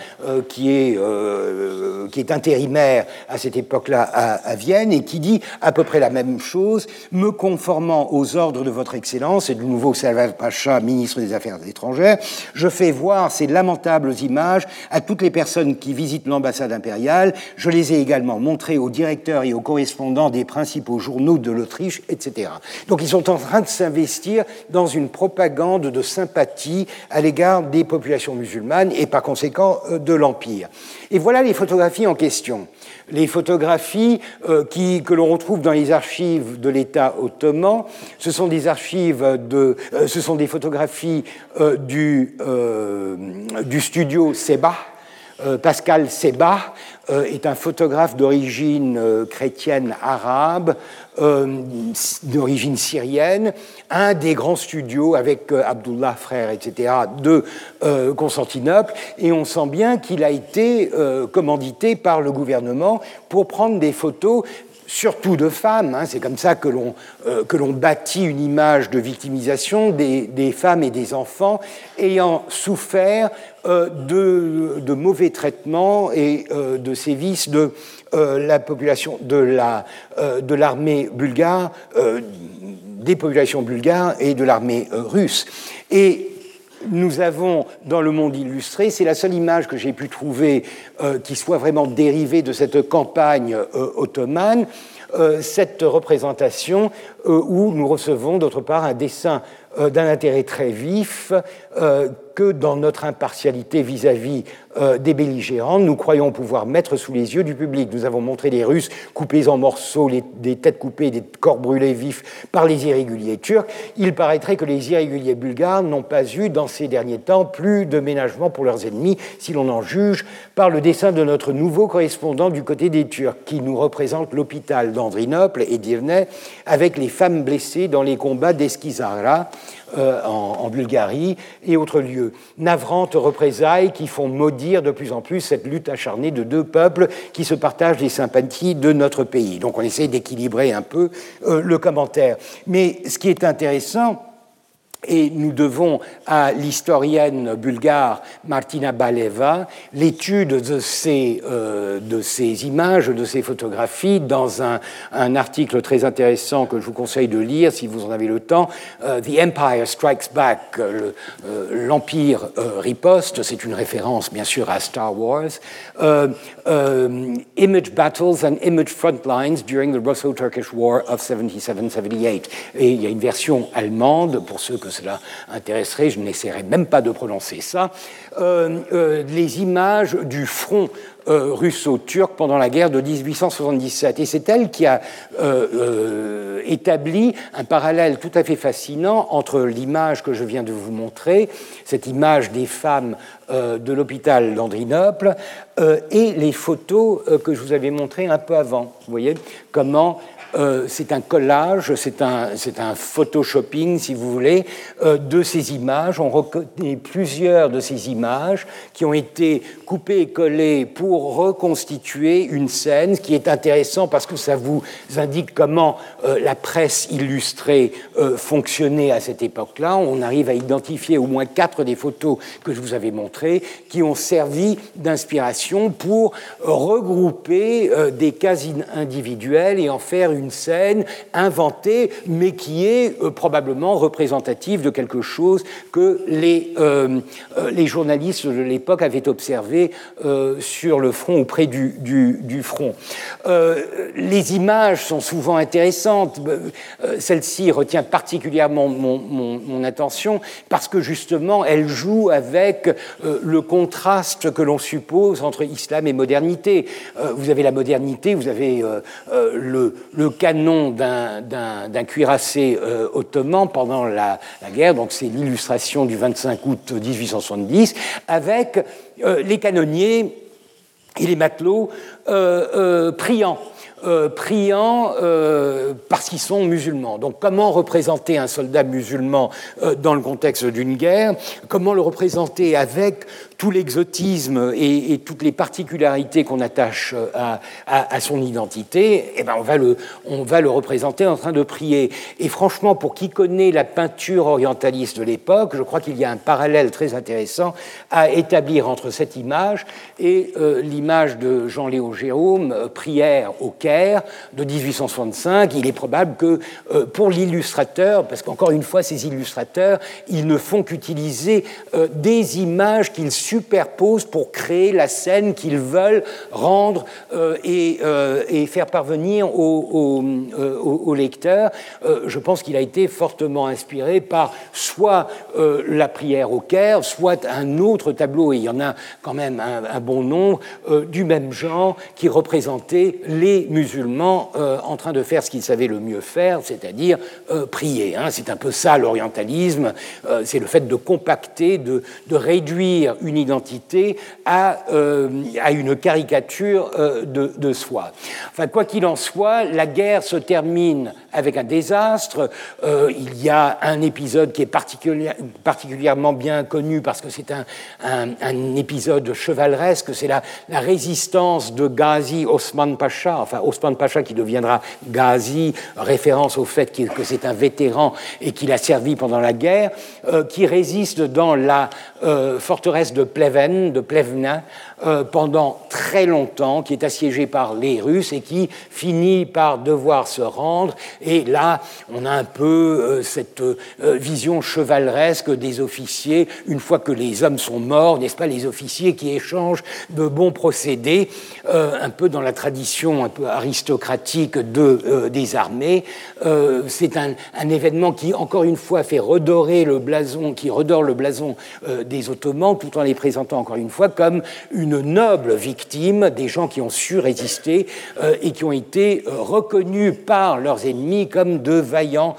qui, est, intérimaire à cette époque-là à, à Vienne et qui dit à peu près la même chose, me conformant aux ordres de votre Excellence et du nouveau Salvat Pacha, ministre des Affaires étrangères, je fais voir ces lamentables images à toutes les personnes qui visitent l'ambassade impériale. Je les ai également montrées aux directeurs et aux correspondants des principaux journaux de l'Autriche, etc. Donc ils sont en train de s'investir dans une propagande de sympathie à l'égard des populations musulmanes et par conséquent euh, de l'Empire. Et voilà les photographies en question les photographies euh, que l'on retrouve dans les archives de l'État ottoman. Ce sont des archives de, euh, ce sont des photographies du studio Seba. Pascal Seba est un photographe d'origine chrétienne arabe euh, d'origine syrienne, un des grands studios avec euh, Abdullah frère, etc., de euh, Constantinople, et on sent bien qu'il a été commandité par le gouvernement pour prendre des photos surtout de femmes. Hein. c'est comme ça que l'on que l'on bâtit une image de victimisation des, femmes et des enfants ayant souffert de, de, mauvais traitements et de sévices de euh, la population euh, l'armée bulgare, euh, des populations bulgares et de l'armée russe. Nous avons dans le monde illustré, c'est la seule image que j'ai pu trouver qui soit vraiment dérivée de cette campagne ottomane, cette représentation où nous recevons d'autre part un dessin d'un intérêt très vif que dans notre impartialité vis-à-vis euh, des belligérants, nous croyons pouvoir mettre sous les yeux du public. Nous avons montré les Russes coupés en morceaux, des têtes coupées, des corps brûlés vifs par les irréguliers turcs. Il paraîtrait que les irréguliers bulgares n'ont pas eu, dans ces derniers temps, plus de ménagement pour leurs ennemis, si l'on en juge par le dessin de notre nouveau correspondant du côté des Turcs, qui nous représente l'hôpital d'Andrinople et d'Irnay avec les femmes blessées dans les combats d'Eskizara euh, en, Bulgarie et autres lieux. Navrantes représailles qui font maudire de plus en plus cette lutte acharnée de deux peuples qui se partagent les sympathies de notre pays. Donc on essaie d'équilibrer un peu euh, le commentaire. Mais ce qui est intéressant, et nous devons à l'historienne bulgare Martina Baleva l'étude de, ces, euh, de ces images, de ces photographies, dans un, un, article très intéressant que je vous conseille de lire si vous en avez le temps, euh, The Empire Strikes Back, euh, l'Empire riposte, c'est une référence bien sûr à Star Wars, Image Battles and Image Frontlines during the Russo-Turkish War of 77-78. Et il y a une version allemande, pour ceux que cela intéresserait, je n'essaierai même pas de prononcer ça, euh, euh, les images du front euh, russo-turc pendant la guerre de 1877. Et c'est elle qui a établi un parallèle tout à fait fascinant entre l'image que je viens de vous montrer, cette image des femmes de l'hôpital d'Andrinople, et les photos que je vous avais montrées un peu avant. Vous voyez comment euh, c'est un collage, c'est un, photoshopping, si vous voulez, euh, de ces images. On reconnaît plusieurs de ces images qui ont été coupées et collées pour reconstituer une scène, ce qui est intéressant parce que ça vous indique comment euh, la presse illustrée fonctionnait à cette époque-là. On arrive à identifier au moins quatre des photos que je vous avais montrées qui ont servi d'inspiration pour regrouper des cas individuels et en faire une une scène inventée, mais qui est euh, probablement représentative de quelque chose que les, euh, euh, journalistes de l'époque avaient observé sur le front ou près du, front. les images sont souvent intéressantes. Celle-ci retient particulièrement mon, attention parce que justement, elle joue avec le contraste que l'on suppose entre islam et modernité. vous avez la modernité, vous avez le canon d'un cuirassé euh, ottoman pendant la, guerre, donc c'est l'illustration du 25 août 1870, avec euh, les canonniers et les matelots euh, priant. priant parce qu'ils sont musulmans. Donc comment représenter un soldat musulman dans le contexte d'une guerre? Comment le représenter avec tout l'exotisme et, toutes les particularités qu'on attache euh, à, son identité, eh ben on, va le, on va le représenter en train de prier. Et franchement, pour qui connaît la peinture orientaliste de l'époque, je crois qu'il y a un parallèle très intéressant à établir entre cette image et euh, l'image de Jean-Léo Jérôme, euh, Prière au Caire, de 1865. Il est probable que pour l'illustrateur, parce qu'encore une fois, ces illustrateurs, ils ne font qu'utiliser des images qu'ils superposent pour créer la scène qu'ils veulent rendre euh, euh, et, faire parvenir au, euh, lecteur. je pense qu'il a été fortement inspiré par soit la prière au Caire, soit un autre tableau, et il y en a quand même un, bon nombre, du même genre, qui représentait les musulmans en train de faire ce qu'ils savaient le mieux faire, c'est-à-dire prier. Hein. C'est un peu ça l'orientalisme, c'est le fait de compacter, de, de réduire une identité à, euh, à une caricature euh, de, de, soi. Enfin, quoi qu'il en soit, la guerre se termine avec un désastre. Euh, il y a un épisode qui est particulièrement bien connu parce que c'est un, un, épisode chevaleresque, c'est la, la, résistance de Ghazi Osman Pacha, enfin Osman Pacha qui deviendra Ghazi, référence au fait que c'est un vétéran et qu'il a servi pendant la guerre, qui résiste dans la forteresse de Pleven, de Plevna, euh, pendant très longtemps, qui est assiégé par les Russes et qui finit par devoir se rendre. Et là, on a un peu euh, cette euh, vision chevaleresque des officiers, une fois que les hommes sont morts, n'est-ce pas, les officiers qui échangent de bons procédés, un peu dans la tradition un peu aristocratique de, des armées. C'est un, un, événement qui, encore une fois, fait redorer le blason, qui redore le blason des Ottomans, tout en les présentant encore une fois comme une noble victime des gens qui ont su résister et qui ont été reconnus par leurs ennemis comme de vaillants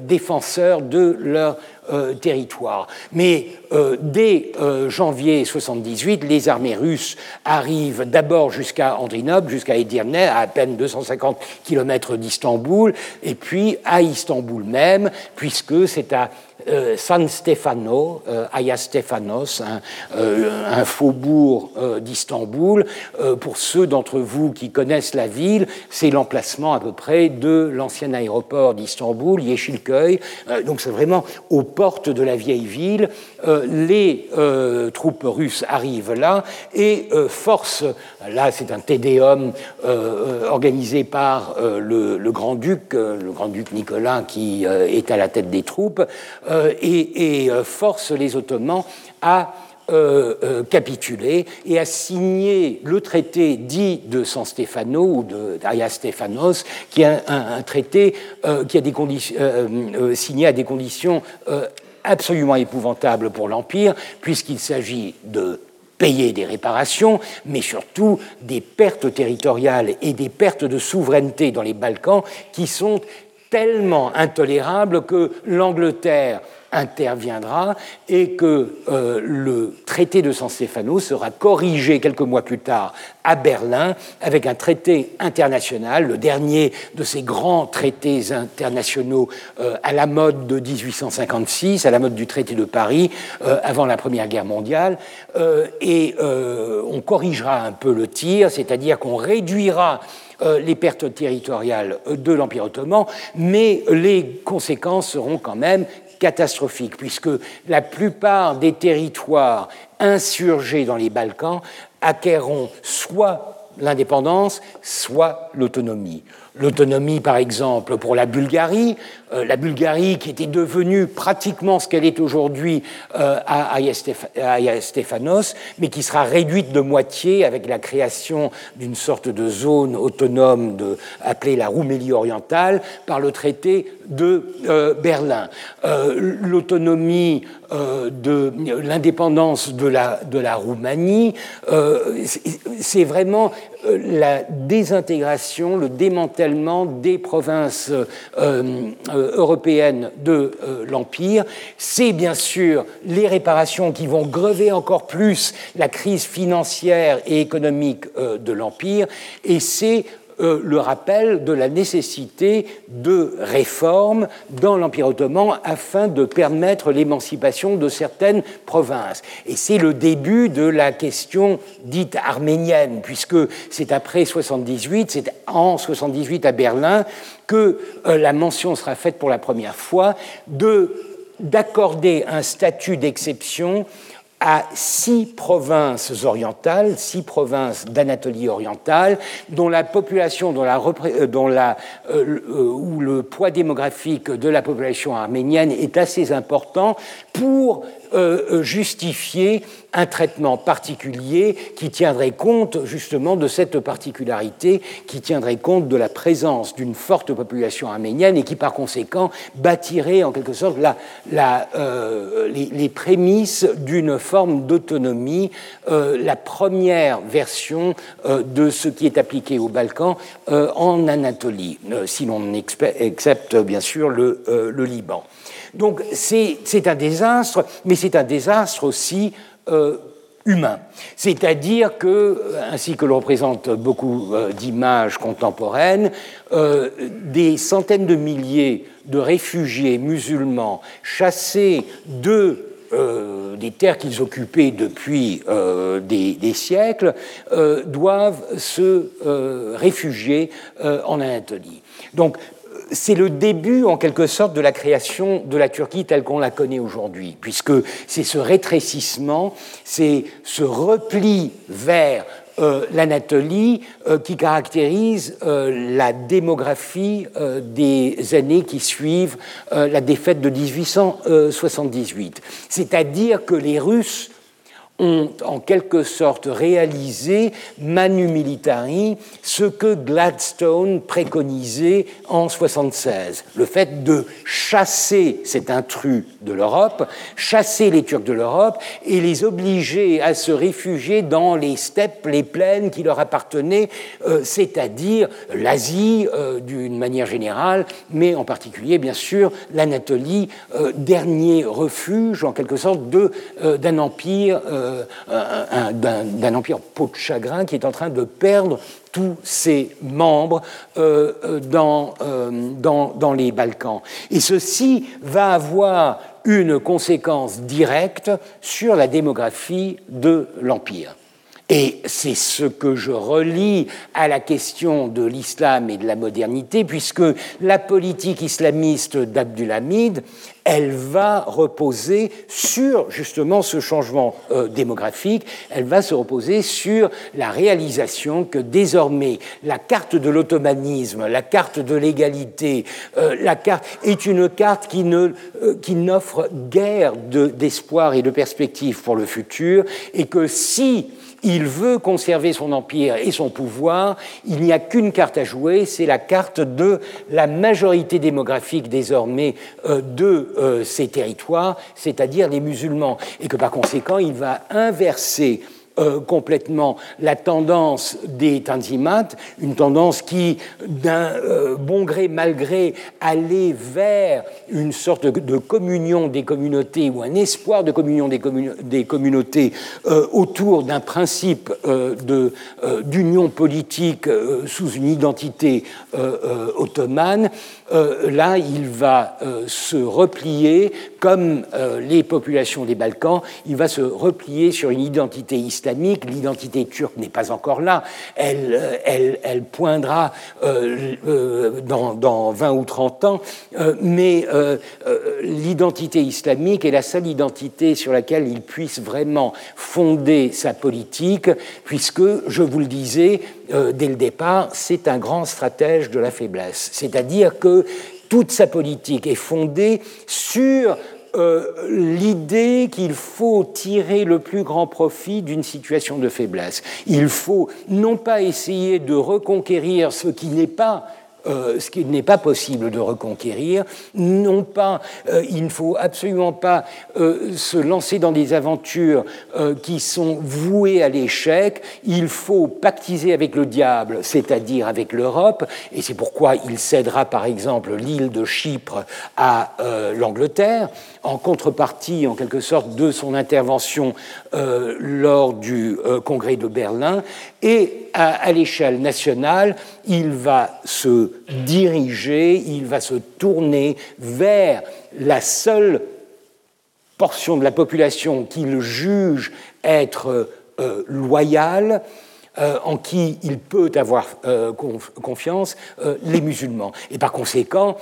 défenseurs de leur euh, territoire. Mais euh, dès euh, janvier 78, les armées russes arrivent d'abord jusqu'à Andrinople, jusqu'à Edirne, à à peine 250 km d'Istanbul, et puis à Istanbul même, puisque c'est à euh, San Stefano, euh, Aya Stefanos, un, euh, faubourg d'Istanbul. pour ceux d'entre vous qui connaissent la ville, c'est l'emplacement à peu près de l'ancien aéroport d'Istanbul, Yeşilköy. donc c'est vraiment aux portes de la vieille ville. les troupes russes arrivent là et forcent, là c'est un tédéum organisé par le grand-duc, le grand-duc Nicolas qui est à la tête des troupes, euh, et, euh, force les Ottomans à euh, capituler et à signer le traité dit de San Stefano ou d'Aya Stéphanos, qui est un, traité qui a des conditions, signé à des conditions absolument épouvantables pour l'Empire, puisqu'il s'agit de payer des réparations, mais surtout des pertes territoriales et des pertes de souveraineté dans les Balkans qui sont tellement intolérable que l'Angleterre interviendra et que euh, le traité de San Stefano sera corrigé quelques mois plus tard à Berlin avec un traité international, le dernier de ces grands traités internationaux euh, à la mode de 1856, à la mode du traité de Paris euh, avant la Première Guerre mondiale. et on corrigera un peu le tir, c'est-à-dire qu'on réduira les pertes territoriales de l'Empire ottoman, mais les conséquences seront quand même catastrophiques, puisque la plupart des territoires insurgés dans les Balkans acquerront soit l'indépendance, soit l'autonomie. L'autonomie, par exemple, pour la Bulgarie, euh, la Bulgarie qui était devenue pratiquement ce qu'elle est aujourd'hui euh, à mais qui sera réduite de moitié avec la création d'une sorte de zone autonome appelée la Roumélie orientale par le traité de euh, Berlin. L'autonomie l'indépendance de la, Roumanie, c'est vraiment la désintégration, le démantèlement des provinces européenne de euh, l'Empire, c'est bien sûr les réparations qui vont grever encore plus la crise financière et économique euh, de l'Empire, et c'est le rappel de la nécessité de réformes dans l'Empire ottoman afin de permettre l'émancipation de certaines provinces. Et c'est le début de la question dite arménienne, puisque c'est après 78, c'est en 78 à Berlin que euh, la mention sera faite pour la première fois d'accorder un statut d'exception à six provinces orientales, six provinces d'Anatolie orientale, dont la population, dont euh, euh, le poids démographique de la population arménienne est assez important pour euh, justifier un traitement particulier qui tiendrait compte justement de cette particularité, qui tiendrait compte de la présence d'une forte population arménienne et qui par conséquent bâtirait en quelque sorte euh, les, prémices d'une forme d'autonomie, euh, la première version de ce qui est appliqué aux Balkans en Anatolie, si l'on accepte bien sûr le Liban. Donc c'est un désastre, mais c'est un désastre aussi euh, humain. C'est-à-dire que, ainsi que le représentent beaucoup euh, d'images contemporaines, euh, des centaines de milliers de réfugiés musulmans chassés de des terres qu'ils occupaient depuis des, siècles doivent se réfugier en Anatolie. C'est le début, en quelque sorte, de la création de la Turquie telle qu'on la connaît aujourd'hui, puisque c'est ce rétrécissement, c'est ce repli vers euh, l'Anatolie euh, qui caractérise euh, la démographie des années qui suivent la défaite de 1878. C'est-à-dire que les Russes ont en quelque sorte réalisé manu militari ce que Gladstone préconisait en 76, le fait de chasser cet intrus de l'Europe, chasser les Turcs de l'Europe et les obliger à se réfugier dans les steppes, les plaines qui leur appartenaient, euh, c'est-à-dire l'Asie euh, d'une manière générale, mais en particulier bien sûr l'Anatolie, euh, dernier refuge en quelque sorte d'un empire euh, d'un empire peau de chagrin qui est en train de perdre tous ses membres euh, euh, dans, les Balkans. Et ceci va avoir une conséquence directe sur la démographie de l'Empire. Et c'est ce que je relis à la question de l'islam et de la modernité, puisque la politique islamiste d'Abdulhamid, elle va reposer sur justement ce changement euh, démographique, elle va se reposer sur la réalisation que désormais la carte de l'ottomanisme, la carte de l'égalité, euh, la carte est une carte qui ne euh, qui n'offre guère d'espoir et de perspective pour le futur, et que si il veut conserver son empire et son pouvoir, il n'y a qu'une carte à jouer, c'est la carte de la majorité démographique désormais euh, de euh, ces territoires, c'est-à-dire les musulmans, et que par conséquent, il va inverser euh, complètement la tendance des Tanzimat, une tendance qui, d'un euh, bon gré, mal gré, allait vers une sorte de, communion des communautés ou un espoir de communion des, des communautés euh, autour d'un principe d'union politique sous une identité ottomane. là, il va se replier, comme les populations des Balkans, il va se replier sur une identité islamique l'identité turque n'est pas encore là. Elle, euh, poindra euh, euh, dans, dans, 20 ou 30 ans, mais l'identité islamique est la seule identité sur laquelle il puisse vraiment fonder sa politique, puisque, je vous le disais dès le départ, c'est un grand stratège de la faiblesse. C'est-à-dire que toute sa politique est fondée sur euh, l'idée qu'il faut tirer le plus grand profit d'une situation de faiblesse. Il faut non pas essayer de reconquérir ce qui n'est pas euh, ce qui n'est pas possible de reconquérir. Non pas, euh, il ne faut absolument pas se lancer dans des aventures qui sont vouées à l'échec. Il faut pactiser avec le diable, c'est-à-dire avec l'Europe, et c'est pourquoi il cédera par exemple l'île de Chypre à l'Angleterre, en contrepartie en quelque sorte de son intervention lors du congrès de Berlin, et à l'échelle nationale, il va se diriger, il va se tourner vers la seule portion de la population qu'il juge être euh, loyale, euh, en qui il peut avoir euh, confiance, les musulmans. Et par conséquent,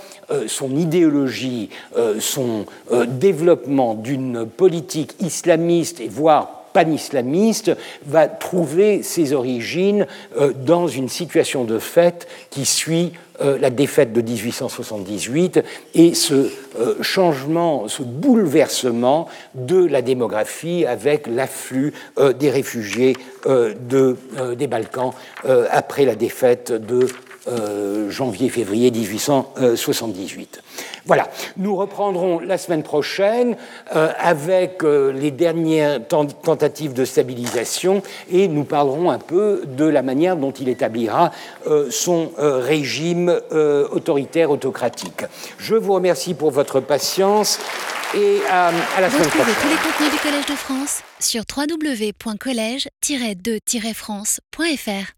son idéologie, son développement d'une politique islamiste et voire panislamiste va trouver ses origines euh, dans une situation de fait qui suit euh, la défaite de 1878 et ce euh, changement, ce bouleversement de la démographie avec l'afflux des réfugiés de, des Balkans après la défaite de janvier-février 1878. Voilà, nous reprendrons la semaine prochaine euh, avec euh, les dernières tentatives de stabilisation et nous parlerons un peu de la manière dont il établira euh, son régime autoritaire autocratique. Je vous remercie pour votre patience et à la semaine prochaine. tous les contenus du Collège de France sur www.colège-2-france.fr.